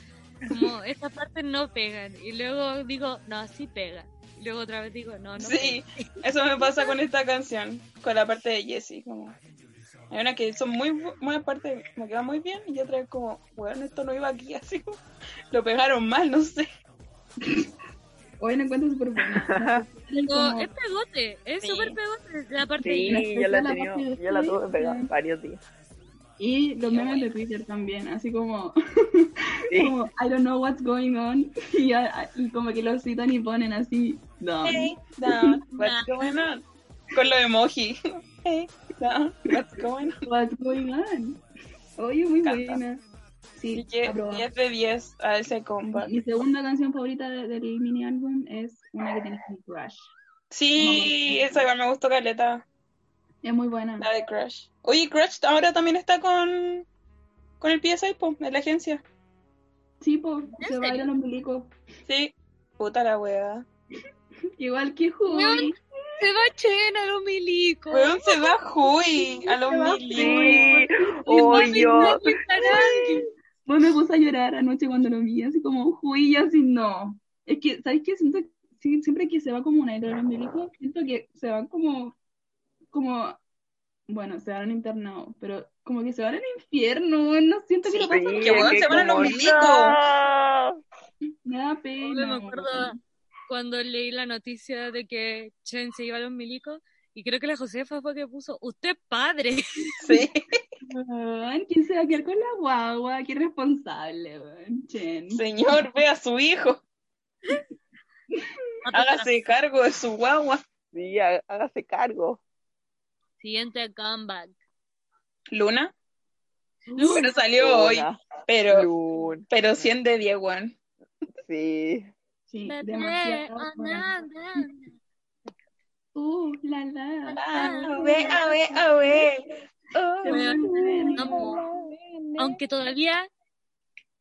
S2: Como, estas partes no pegan. Y luego digo, no, sí pega. Y luego otra vez digo, no, no
S1: Sí, eso me pasa con esta canción, con la parte de Jessie. Como... Hay una que son muy bu- buenas partes, me queda muy bien, y otra es como, bueno, esto no iba aquí, [laughs] así como, lo pegaron mal, no sé.
S4: Hoy lo encuentro súper bueno.
S2: pega.
S4: Como-
S2: es pegote, es
S1: Sí.
S2: súper pegote la parte
S3: Sí,
S2: de
S3: yo la,
S4: la de
S3: yo la tuve pegada
S4: eh,
S3: varios días.
S4: Y los memes de. Twitter también, así como, [laughs] como I don't know what's going on. [laughs] Y, y como que lo citan y ponen así, down.
S1: Hey, down, [laughs] what's going on? Con los emoji. Hey, down, what's going on?
S4: What's going on? Oye, muy buena. Sí,
S1: Y que
S4: aprobado.
S1: 10 de 10 a ese combat.
S4: Mi segunda canción favorita de- del mini álbum es una que tiene que Crush.
S1: Sí, esa igual me gustó Caleta,
S4: Es muy buena.
S1: la de Crush. Oye, Crush ahora también está con, con el PSI, po, en la agencia.
S4: Sí, pues,
S2: ¿En
S4: se
S2: serio?
S4: bailan los milicos.
S1: Sí, puta la wea.
S4: Igual que Hui.
S2: Se va Chen a los milicos.
S1: Weón se va Hui a los milicos.
S4: Mami,
S3: yo,
S4: Pues me puse a llorar anoche cuando lo vi, así como, Hui, y así no. Es que, ¿sabes qué? Siento siempre que se va como una de los milicos, siento que se van como, como, bueno, se van al internado, pero como que se van al infierno, no siento que
S1: Sí,
S4: lo pasan
S1: que
S3: es
S1: se van a los milicos.
S3: no.
S4: Me da pena.
S2: me acuerdo cuando leí la noticia de que Chen se iba a los milicos y creo que la Josefa fue que puso, usted es padre. [laughs]
S1: Sí.
S4: ¿Quién se va a quedar con la guagua? Qué responsable, weón. Chen.
S1: Señor, ve a su hijo. [laughs] Hágase cargo de su guagua.
S3: Sí, há- hágase cargo.
S2: Siguiente comeback.
S1: Luna.
S2: Luna.
S1: Pero salió hoy. Pero,
S3: Luna,
S1: pero 100 de 10, weón.
S3: Sí.
S4: Sí,
S2: Bebé,
S4: demasiado. Uh, la la.
S1: A ver, a ver, a ver. Oh.
S2: Aunque todavía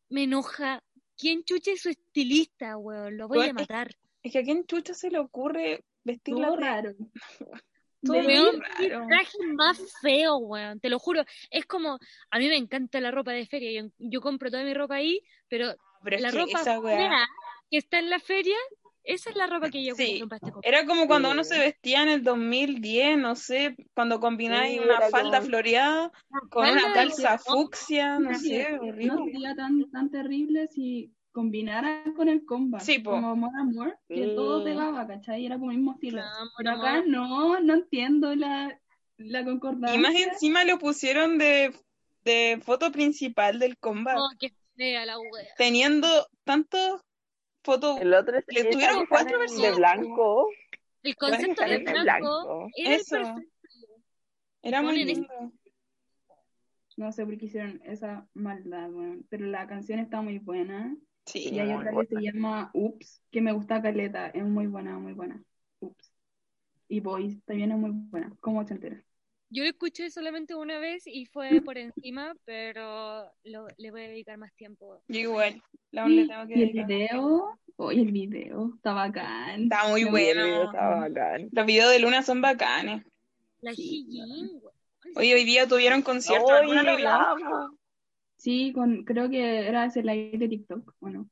S2: me enoja. ¿Quién chucha es su estilista, weón? Lo voy a
S1: Weón,
S2: matar.
S1: Es que a quién chucha se le ocurre vestirla
S4: raro. [laughs]
S1: Todo
S2: Weón, qué traje más feo, weón. Te lo juro. Es como, a mí me encanta la ropa de feria. Yo, yo compro toda mi ropa ahí, pero
S1: Pero es
S2: la
S1: que
S2: ropa fea que está en la feria, esa es la ropa que yo
S1: Sí,
S2: compro este.
S1: Era como cuando uno
S3: Sí.
S1: se vestía en el 2010, no sé, cuando combináis
S3: Sí,
S1: una falda
S3: como-
S1: floreada con
S2: Falda
S1: una calza fucsia, no
S4: Creo
S1: sé,
S4: que No
S1: horrible.
S4: sería tan, tan terrible si combinara con el combat.
S1: Sí, po.
S4: Como More Amor, que todo pegaba, ¿cachai? Era como el mismo estilo.
S2: No,
S4: Pero acá
S2: amor.
S4: no, no entiendo la, la concordancia.
S1: Y más encima lo pusieron de, de foto principal del combat,
S2: Oh, qué fea la wea.
S1: teniendo tantos fotos.
S3: El otro es
S1: Le tuvieron cuatro versiones.
S3: de blanco.
S2: El
S3: Bueno,
S2: concepto de blanco,
S3: blanco.
S2: era
S1: Eso.
S2: perfecto.
S1: Era muy lindo.
S4: No sé por qué hicieron esa maldad, weón. Pero la canción está muy buena.
S1: Sí.
S4: Y hay otra que se llama Oops, que me gusta caleta. Es muy buena, muy buena. Oops. Y Boys también es muy buena, como ochentera.
S2: Yo lo escuché solamente una vez y fue [laughs] por encima, pero lo- le voy a dedicar más tiempo.
S1: Yo igual, la
S4: Y,
S1: tengo que
S4: y el video, oye, el video está bacán.
S1: Está muy
S4: Me
S3: Sí, el video
S1: bueno.
S3: está bacán.
S1: Los videos de Luna son bacanes.
S2: La
S4: Sí,
S2: weón.
S1: Hoy, hoy día tuvieron concierto.
S3: Oye,
S1: ¿Alguna lo.
S4: Sí, con, creo que era ese live de TikTok, bueno.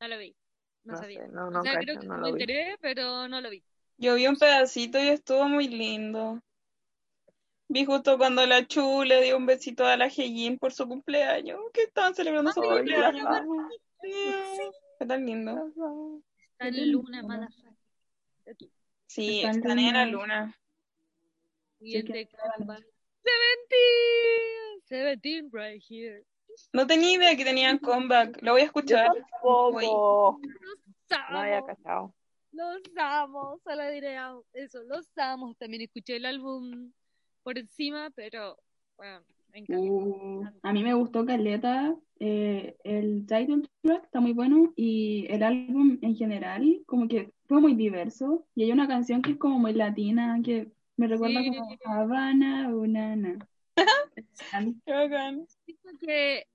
S2: No lo vi. No,
S3: No
S2: sabía.
S3: sé, no, no
S2: o sea,
S3: cacho,
S2: creo que
S3: no
S2: me
S3: vi.
S2: enteré, pero no lo vi.
S1: Yo vi un pedacito y estuvo muy lindo. Vi justo cuando la Chu le dio un besito a la Heijin por su cumpleaños, que estaban celebrando su
S3: Ay,
S1: cumpleaños. Sí, Fue tan lindo.
S2: Está
S4: Qué
S2: en luna, motherfucker.
S1: Sí,
S4: Está en
S1: están en la
S4: luna.
S1: luna.
S2: Siguiente
S4: que-
S2: comeback. Seventeen. Seventeen right here.
S1: No tenía idea que tenían comeback. Lo voy a
S3: Yo
S1: escuchar.
S3: tampoco.
S2: Los
S3: No había
S2: amo.
S3: cachado.
S2: Los amo. Solo diré eso. Los amo. También escuché el álbum por encima, pero bueno, me encanta.
S4: Uh, a mí me gustó Caleta, eh, el title track está muy bueno y el álbum en general como que fue muy diverso y hay una canción que es como muy latina que me recuerda
S2: Sí.
S4: como Habana.
S2: Siento que,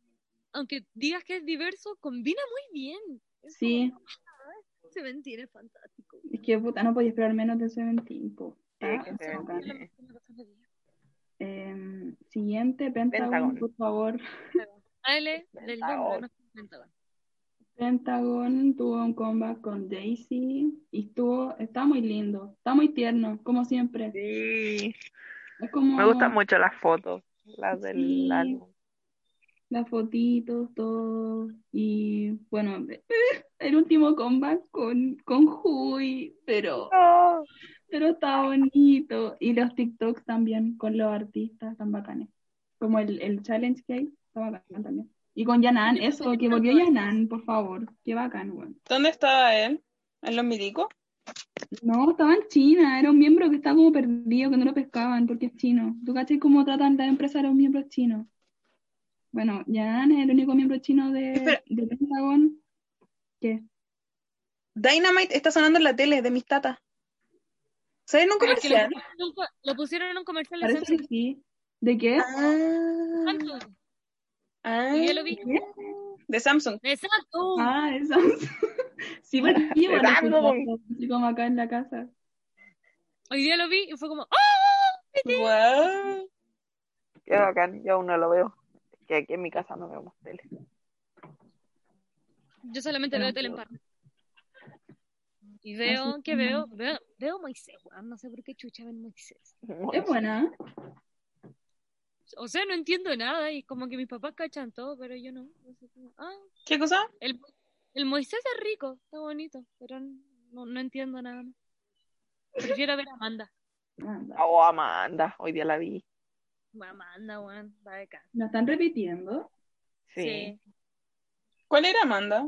S2: aunque digas que es diverso, combina muy bien. Es
S4: Sí,
S2: como, ah, Seventeen es fantástico.
S4: es que puta, no podía esperar menos de Seventeen, po.
S3: Sí.
S4: Em, siguiente, Pentagon,
S3: Pentagon.
S4: por favor.
S2: Ale, del nombre,
S3: Pentagon.
S2: Pentagon.
S4: Pentagon tuvo un comeback con Daisy y estuvo, está muy lindo, está muy tierno, como siempre.
S3: Sí.
S4: Es como
S3: Me gustan mucho las fotos, las del
S4: Sí.
S3: álbum.
S4: las fotitos, todo. Y bueno, [laughs] el último comeback con, con Hui, pero,
S3: No.
S4: pero está bonito. Y los TikToks también con los artistas tan bacanes. Como el, el challenge que hay, está bacán también. Y con Yanan, eso, que volvió Yanan, por favor. Qué bacán, weón.
S1: ¿Dónde estaba él? ¿En los milicos?
S4: No, estaba en China, era un miembro que estaba como perdido, que no lo pescaban porque es chino. ¿Tú cachai cómo tratan las empresas a los miembros chinos? Bueno, Yan es el único miembro chino de, de Pentagon. ¿Qué?
S1: Dynamite está sonando en la tele de mis tatas. ¿Sabes en un
S2: lo,
S1: comercial?
S2: lo pusieron en un comercial de
S4: Parece que sí. ¿De qué?
S1: Ah. Ah,
S2: yo lo vi.
S1: De Samsung.
S2: De Samsung.
S4: Ah, [laughs] eso. sí, bueno,
S3: Pegando.
S4: escucho, así como acá en la casa.
S2: Hoy día lo vi y fue como, ¡ah!
S1: Wow.
S3: Qué bacán, yo aún no lo veo. Es que aquí en mi casa no vemos tele.
S2: Yo solamente
S4: Bueno,
S2: veo tele en parra. Y veo,
S4: Así
S2: ¿qué
S4: que-
S2: veo? Veo, veo Moisés, weón. No sé por qué chucha ven Moisés.
S4: Es buena.
S2: O sea, no entiendo nada y como que mis papás cachan todo, pero yo no. No sé cómo- Ah,
S1: ¿Qué cosa?
S2: el, el Moisés es rico, está bonito, pero no, no entiendo nada más. Prefiero ver a Amanda.
S4: Anda.
S3: Oh, Amanda, hoy día la vi.
S2: Amanda, weón, va de acá.
S4: ¿La están repitiendo?
S3: Sí.
S1: ¿Cuál era Amanda?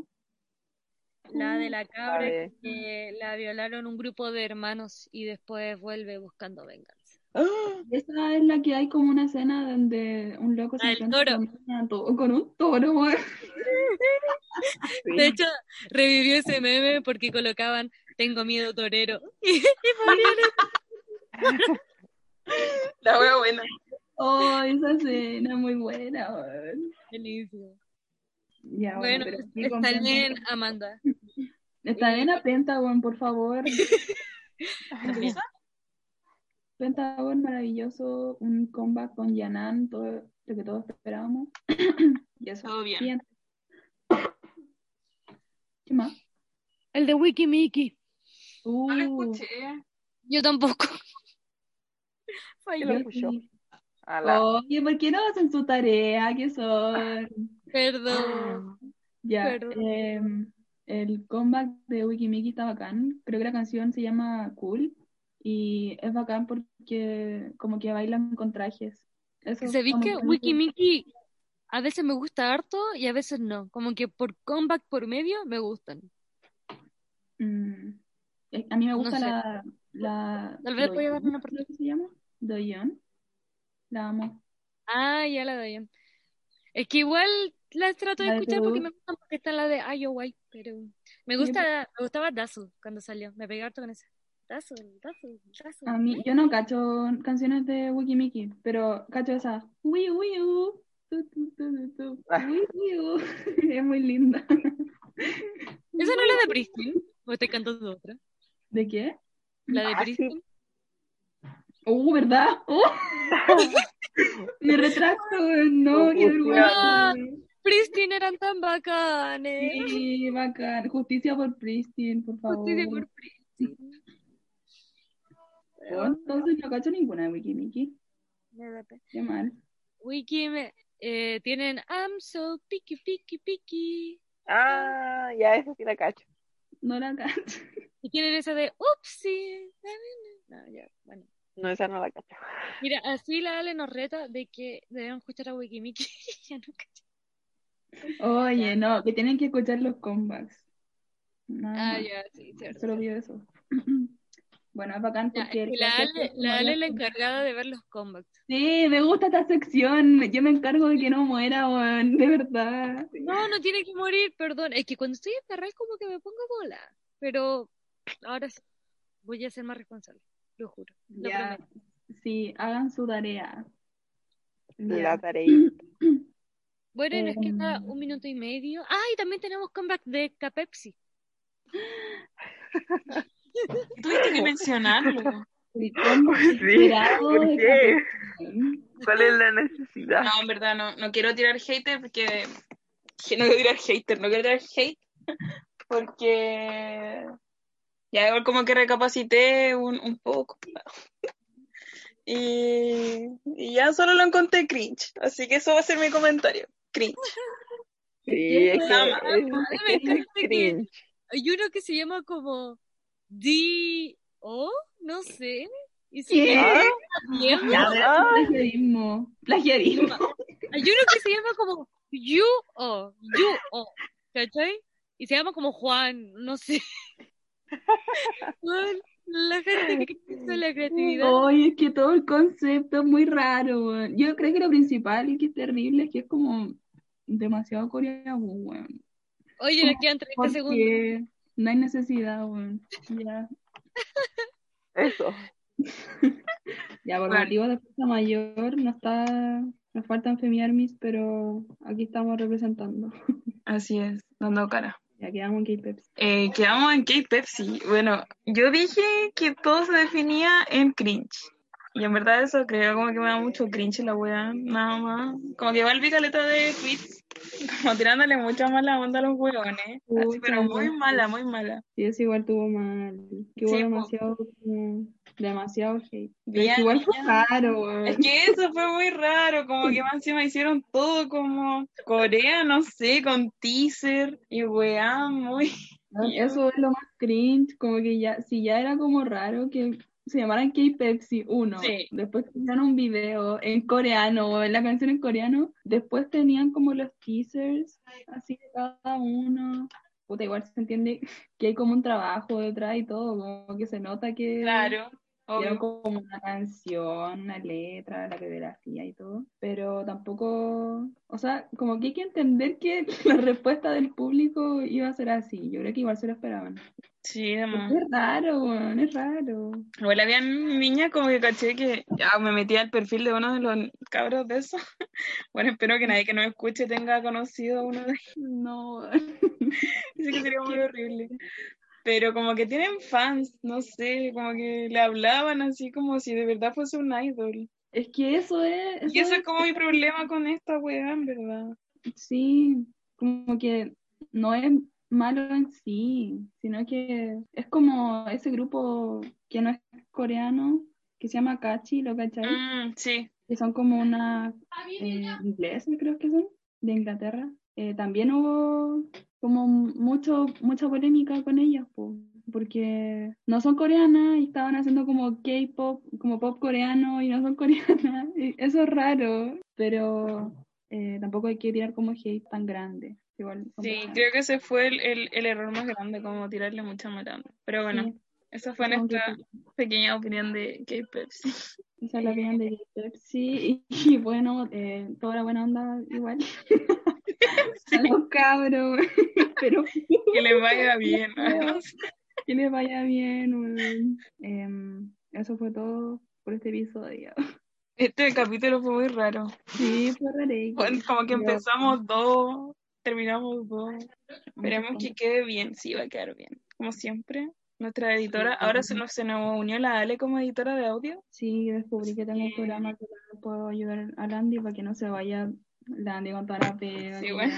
S2: La de la cabra
S3: de-
S2: que la violaron un grupo de hermanos y después vuelve buscando venganza.
S1: ¡Ah!
S4: Esa es la que hay como una escena donde un loco se
S2: Ah, el
S4: encuentra
S2: toro.
S4: con, con un toro. [laughs]
S3: Sí.
S2: De hecho, revivió ese meme porque colocaban Tengo miedo torero. [laughs] [laughs]
S1: La wea buena.
S4: Oh, esa escena muy buena,
S2: buenísimo.
S4: Ya,
S2: Bueno,
S4: sí, con
S2: está bien, Amanda.
S4: Está bien a Pentagon, por favor. Pentagon, maravilloso, un comeback con Yanan, todo lo que todos esperábamos. [clears throat] y eso.
S1: Todo bien.
S4: ¿Qué más?
S2: El de Wikimiki.
S1: No lo
S4: Uh,
S1: escuché.
S2: Yo tampoco.
S3: ¿Quién
S2: Falló.
S3: lo escuchó?
S4: Oye, ¿por qué no hacen su tarea? ¿Qué son?
S2: Perdón. [gasps]
S4: Ya,
S2: Perdón.
S4: em, el comeback de Wikimiki está bacán. Creo que la canción se llama Cool y es bacán porque como que bailan con trajes. Eso
S2: ¿Sabéis
S4: como
S2: que
S4: que-
S2: Wikimiki a veces me gusta harto y a veces no? Como que por comeback por medio me gustan.
S4: Mm, eh, A mí me gusta
S2: sé.
S4: la, la
S2: Tal vez voy a
S4: Doyeon,
S2: una
S4: creo que se llama. Doyeon. La amo.
S2: Ah, ya la doy. Es que igual la trato de
S4: La de
S2: escuchar porque me gustan porque está la de IOY, pero me gusta, me gustaba Dazzle cuando salió. Me pegué harto con esa. Dazzle, Dazzle, Dazzle.
S4: A mí, yo no cacho canciones de Wikimiki, pero cacho esa. Wii Wii U, tu, tu, tu, tu, tu,
S3: Ah.
S4: Wii Wii U. [laughs] Es muy linda.
S2: ¿Esa no es la de Pristin? ¿O estoy cantando otra?
S4: ¿De qué?
S2: La de
S3: Ah, sí.
S2: Pristin.
S4: Uh, ¿verdad? Uh. [laughs] Me retracto, no, qué
S2: Ah.
S4: vergüenza.
S2: Pristin eran tan bacanes.
S4: Sí, bacán. Justicia por Pristin, por favor.
S2: Justicia por Pristin.
S4: Oh, entonces no cacho ninguna de Wikimiki.
S2: Me da pena.
S4: Qué mal.
S2: Wiki me- eh, tienen I'm so picky, picky, picky.
S3: Ah, ya, esa sí la cacho.
S4: No la cacho.
S2: Y tienen esa de Upsi. No, ya, bueno.
S3: No, esa no la cacho.
S2: Mira, así la Ale nos reta de que debemos escuchar a Wikimiki. [laughs] ya no cacho.
S4: Oye, no, que tienen que escuchar los comebacks.
S2: Ah, ya, sí, cierto.
S4: Solo pido eso. Bueno, es bacán porque
S2: es
S4: el
S2: que la
S4: concepto
S2: Ale, la Ale es la encargada de ver los comebacks.
S4: Sí, me gusta esta sección. Yo me encargo de que no muera, weón. De verdad.
S2: No, no tiene que morir, perdón. Es que cuando estoy en Ferrari como que me pongo bola. Pero ahora sí, voy a ser más responsable. Lo juro. Lo
S4: Ya,
S2: prometo.
S4: sí, hagan su tarea.
S3: La
S4: Ya.
S3: tareita. [clears throat]
S2: Bueno, y nos queda
S4: Em.
S2: un minuto y medio. Ah, y también tenemos comeback de Capepsi. [laughs]
S1: Tuviste que mencionarlo.
S3: Sí, ¿por qué? ¿Cuál es la necesidad?
S1: No, en verdad, no, no quiero tirar hater porque. que No quiero tirar hater, no quiero tirar hate porque. Ya igual como que recapacité un, un poco. Y, y ya solo lo encontré cringe. Así que eso va a ser mi comentario. Cringe.
S3: Sí, es que es, cringe.
S2: Hay uno que se llama como D.O. No sé. Y se
S4: ¿Qué?
S2: llama
S3: Ah, Ah.
S4: plagiarismo. Plagiarismo.
S2: Hay uno que se llama como Yu-O. Yu-O. ¿Cachai? Y se llama como Juan. No sé. Bueno, la gente que hizo la creatividad.
S4: Oye, es que todo el concepto es muy raro, weón. Yo creo que lo principal y que es terrible es que es como demasiado coreano, weón.
S2: Oye, nos quedan 30 segundos.
S4: No hay necesidad, weón. Ya,
S3: Eso. [laughs]
S4: ya por
S1: Claro.
S4: motivos de fuerza mayor no está, nos faltan femiarmis, pero aquí estamos representando. [laughs]
S1: Así es, dando cara.
S4: Ya quedamos en K-Peps.
S1: Eh, quedamos en K-Pepsi. Bueno, yo dije que todo se definía en cringe. Y en verdad eso creo como que me da mucho cringe la wea, nada más. Como que va el caleta de tweets, [laughs] como tirándole mucha mala onda a los weones. Así, pero muy mala, muy mala.
S4: Sí, eso igual tuvo mal. Que hubo
S1: Sí,
S4: demasiado, como, demasiado hate.
S1: Bien,
S4: igual fue raro, weón.
S1: Es que eso fue muy raro, como que más encima hicieron todo como Corea, no sé, con teaser y weá, muy...
S4: Eso es lo más cringe, como que ya, si ya era como raro que se llamaran K-Pepsi, uno,
S1: Sí.
S4: después tenían un video en coreano, o en la canción en coreano, después tenían como los teasers, así de cada uno. Puta, igual se entiende que hay como un trabajo detrás y todo, como que se nota que
S1: Claro,
S4: Hicieron como una canción, una letra, la coreografía y todo, pero tampoco, o sea, como que hay que entender que [laughs] la respuesta del público iba a ser así. Yo creo que igual se lo esperaban.
S1: Sí, además.
S4: Es raro, weón, es raro.
S1: Igual habían niñas como que caché que ya me metí al perfil de uno de los cabros de eso. [laughs] Bueno, espero que nadie que nos escuche tenga conocido a uno de ellos.
S4: No, [laughs]
S1: Dice que sería muy horrible. Pero como que tienen fans, no sé, como que le hablaban así como si de verdad fuese un idol.
S4: Es que eso es.
S1: Y eso es como mi problema con esta weá, en verdad.
S4: Sí, como que no es malo en sí, sino que es como ese grupo que no es coreano, que se llama Kachi, ¿lo cachai?
S1: Mm, sí,
S4: Que son como una eh, ingleses, creo que son, de Inglaterra. Eh, también hubo como mucho, mucha polémica con ellas, po, porque no son coreanas y estaban haciendo como K-pop, como pop coreano y no son [laughs] coreanas. Y Eso es raro, pero eh, tampoco hay que tirar como hate tan grande. Igual,
S1: sí,
S4: personas.
S1: creo que ese fue el, el, el error más grande, como tirarle mucha matando. Pero bueno,
S4: Sí,
S1: esa fue nuestra pequeña opinión de K-Pepsi. [laughs]
S4: Esa es la [laughs] opinión de Pepsi. Y, y bueno, eh, toda la buena onda igual. [laughs] A los cabros. [laughs] Pero
S1: Que le [laughs] vaya bien. ¿no?
S4: que les vaya bien. eso fue todo por este episodio.
S1: Este capítulo fue muy raro.
S4: Sí, fue raro.
S1: Bueno, Como que empezamos dos, terminamos dos. Esperemos que quede bien, sí, va a quedar bien. Como siempre, nuestra editora, ahora se nos, se nos unió la Ale como editora de audio.
S4: Sí, descubrí que tengo un
S1: Sí.
S4: programa que puedo ayudar a Landy para que no se vaya La [laughs] pega.
S1: Sí,
S4: que
S1: bueno.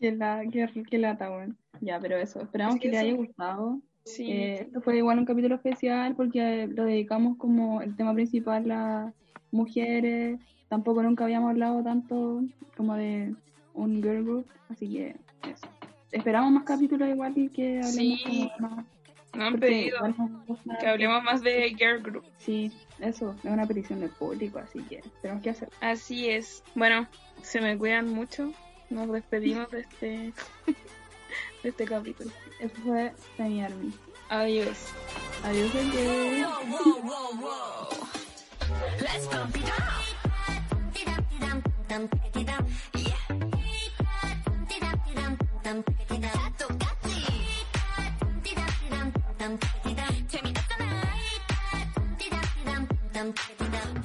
S4: Que la, que, que lata, weón. Ya, pero eso. Esperamos
S1: Es
S4: que
S1: que
S4: les haya gustado.
S1: Sí,
S4: Eh, esto fue igual un capítulo especial porque lo dedicamos como el tema principal a mujeres. Tampoco nunca habíamos hablado tanto como de un girl group, así que eso. Esperamos más capítulos igual y que hablemos
S1: Sí.
S4: como más.
S1: Nos han pedido que hablemos más de Girl Group.
S4: Sí, eso, es una petición del público, así que tenemos que hacer.
S1: Así es. Bueno, se me cuidan mucho. Nos despedimos de este, [laughs] de este capítulo.
S4: Eso fue Semi Army.
S1: Adiós.
S4: Adiós, gente.
S5: Let's it up. Yeah. I'm picking up.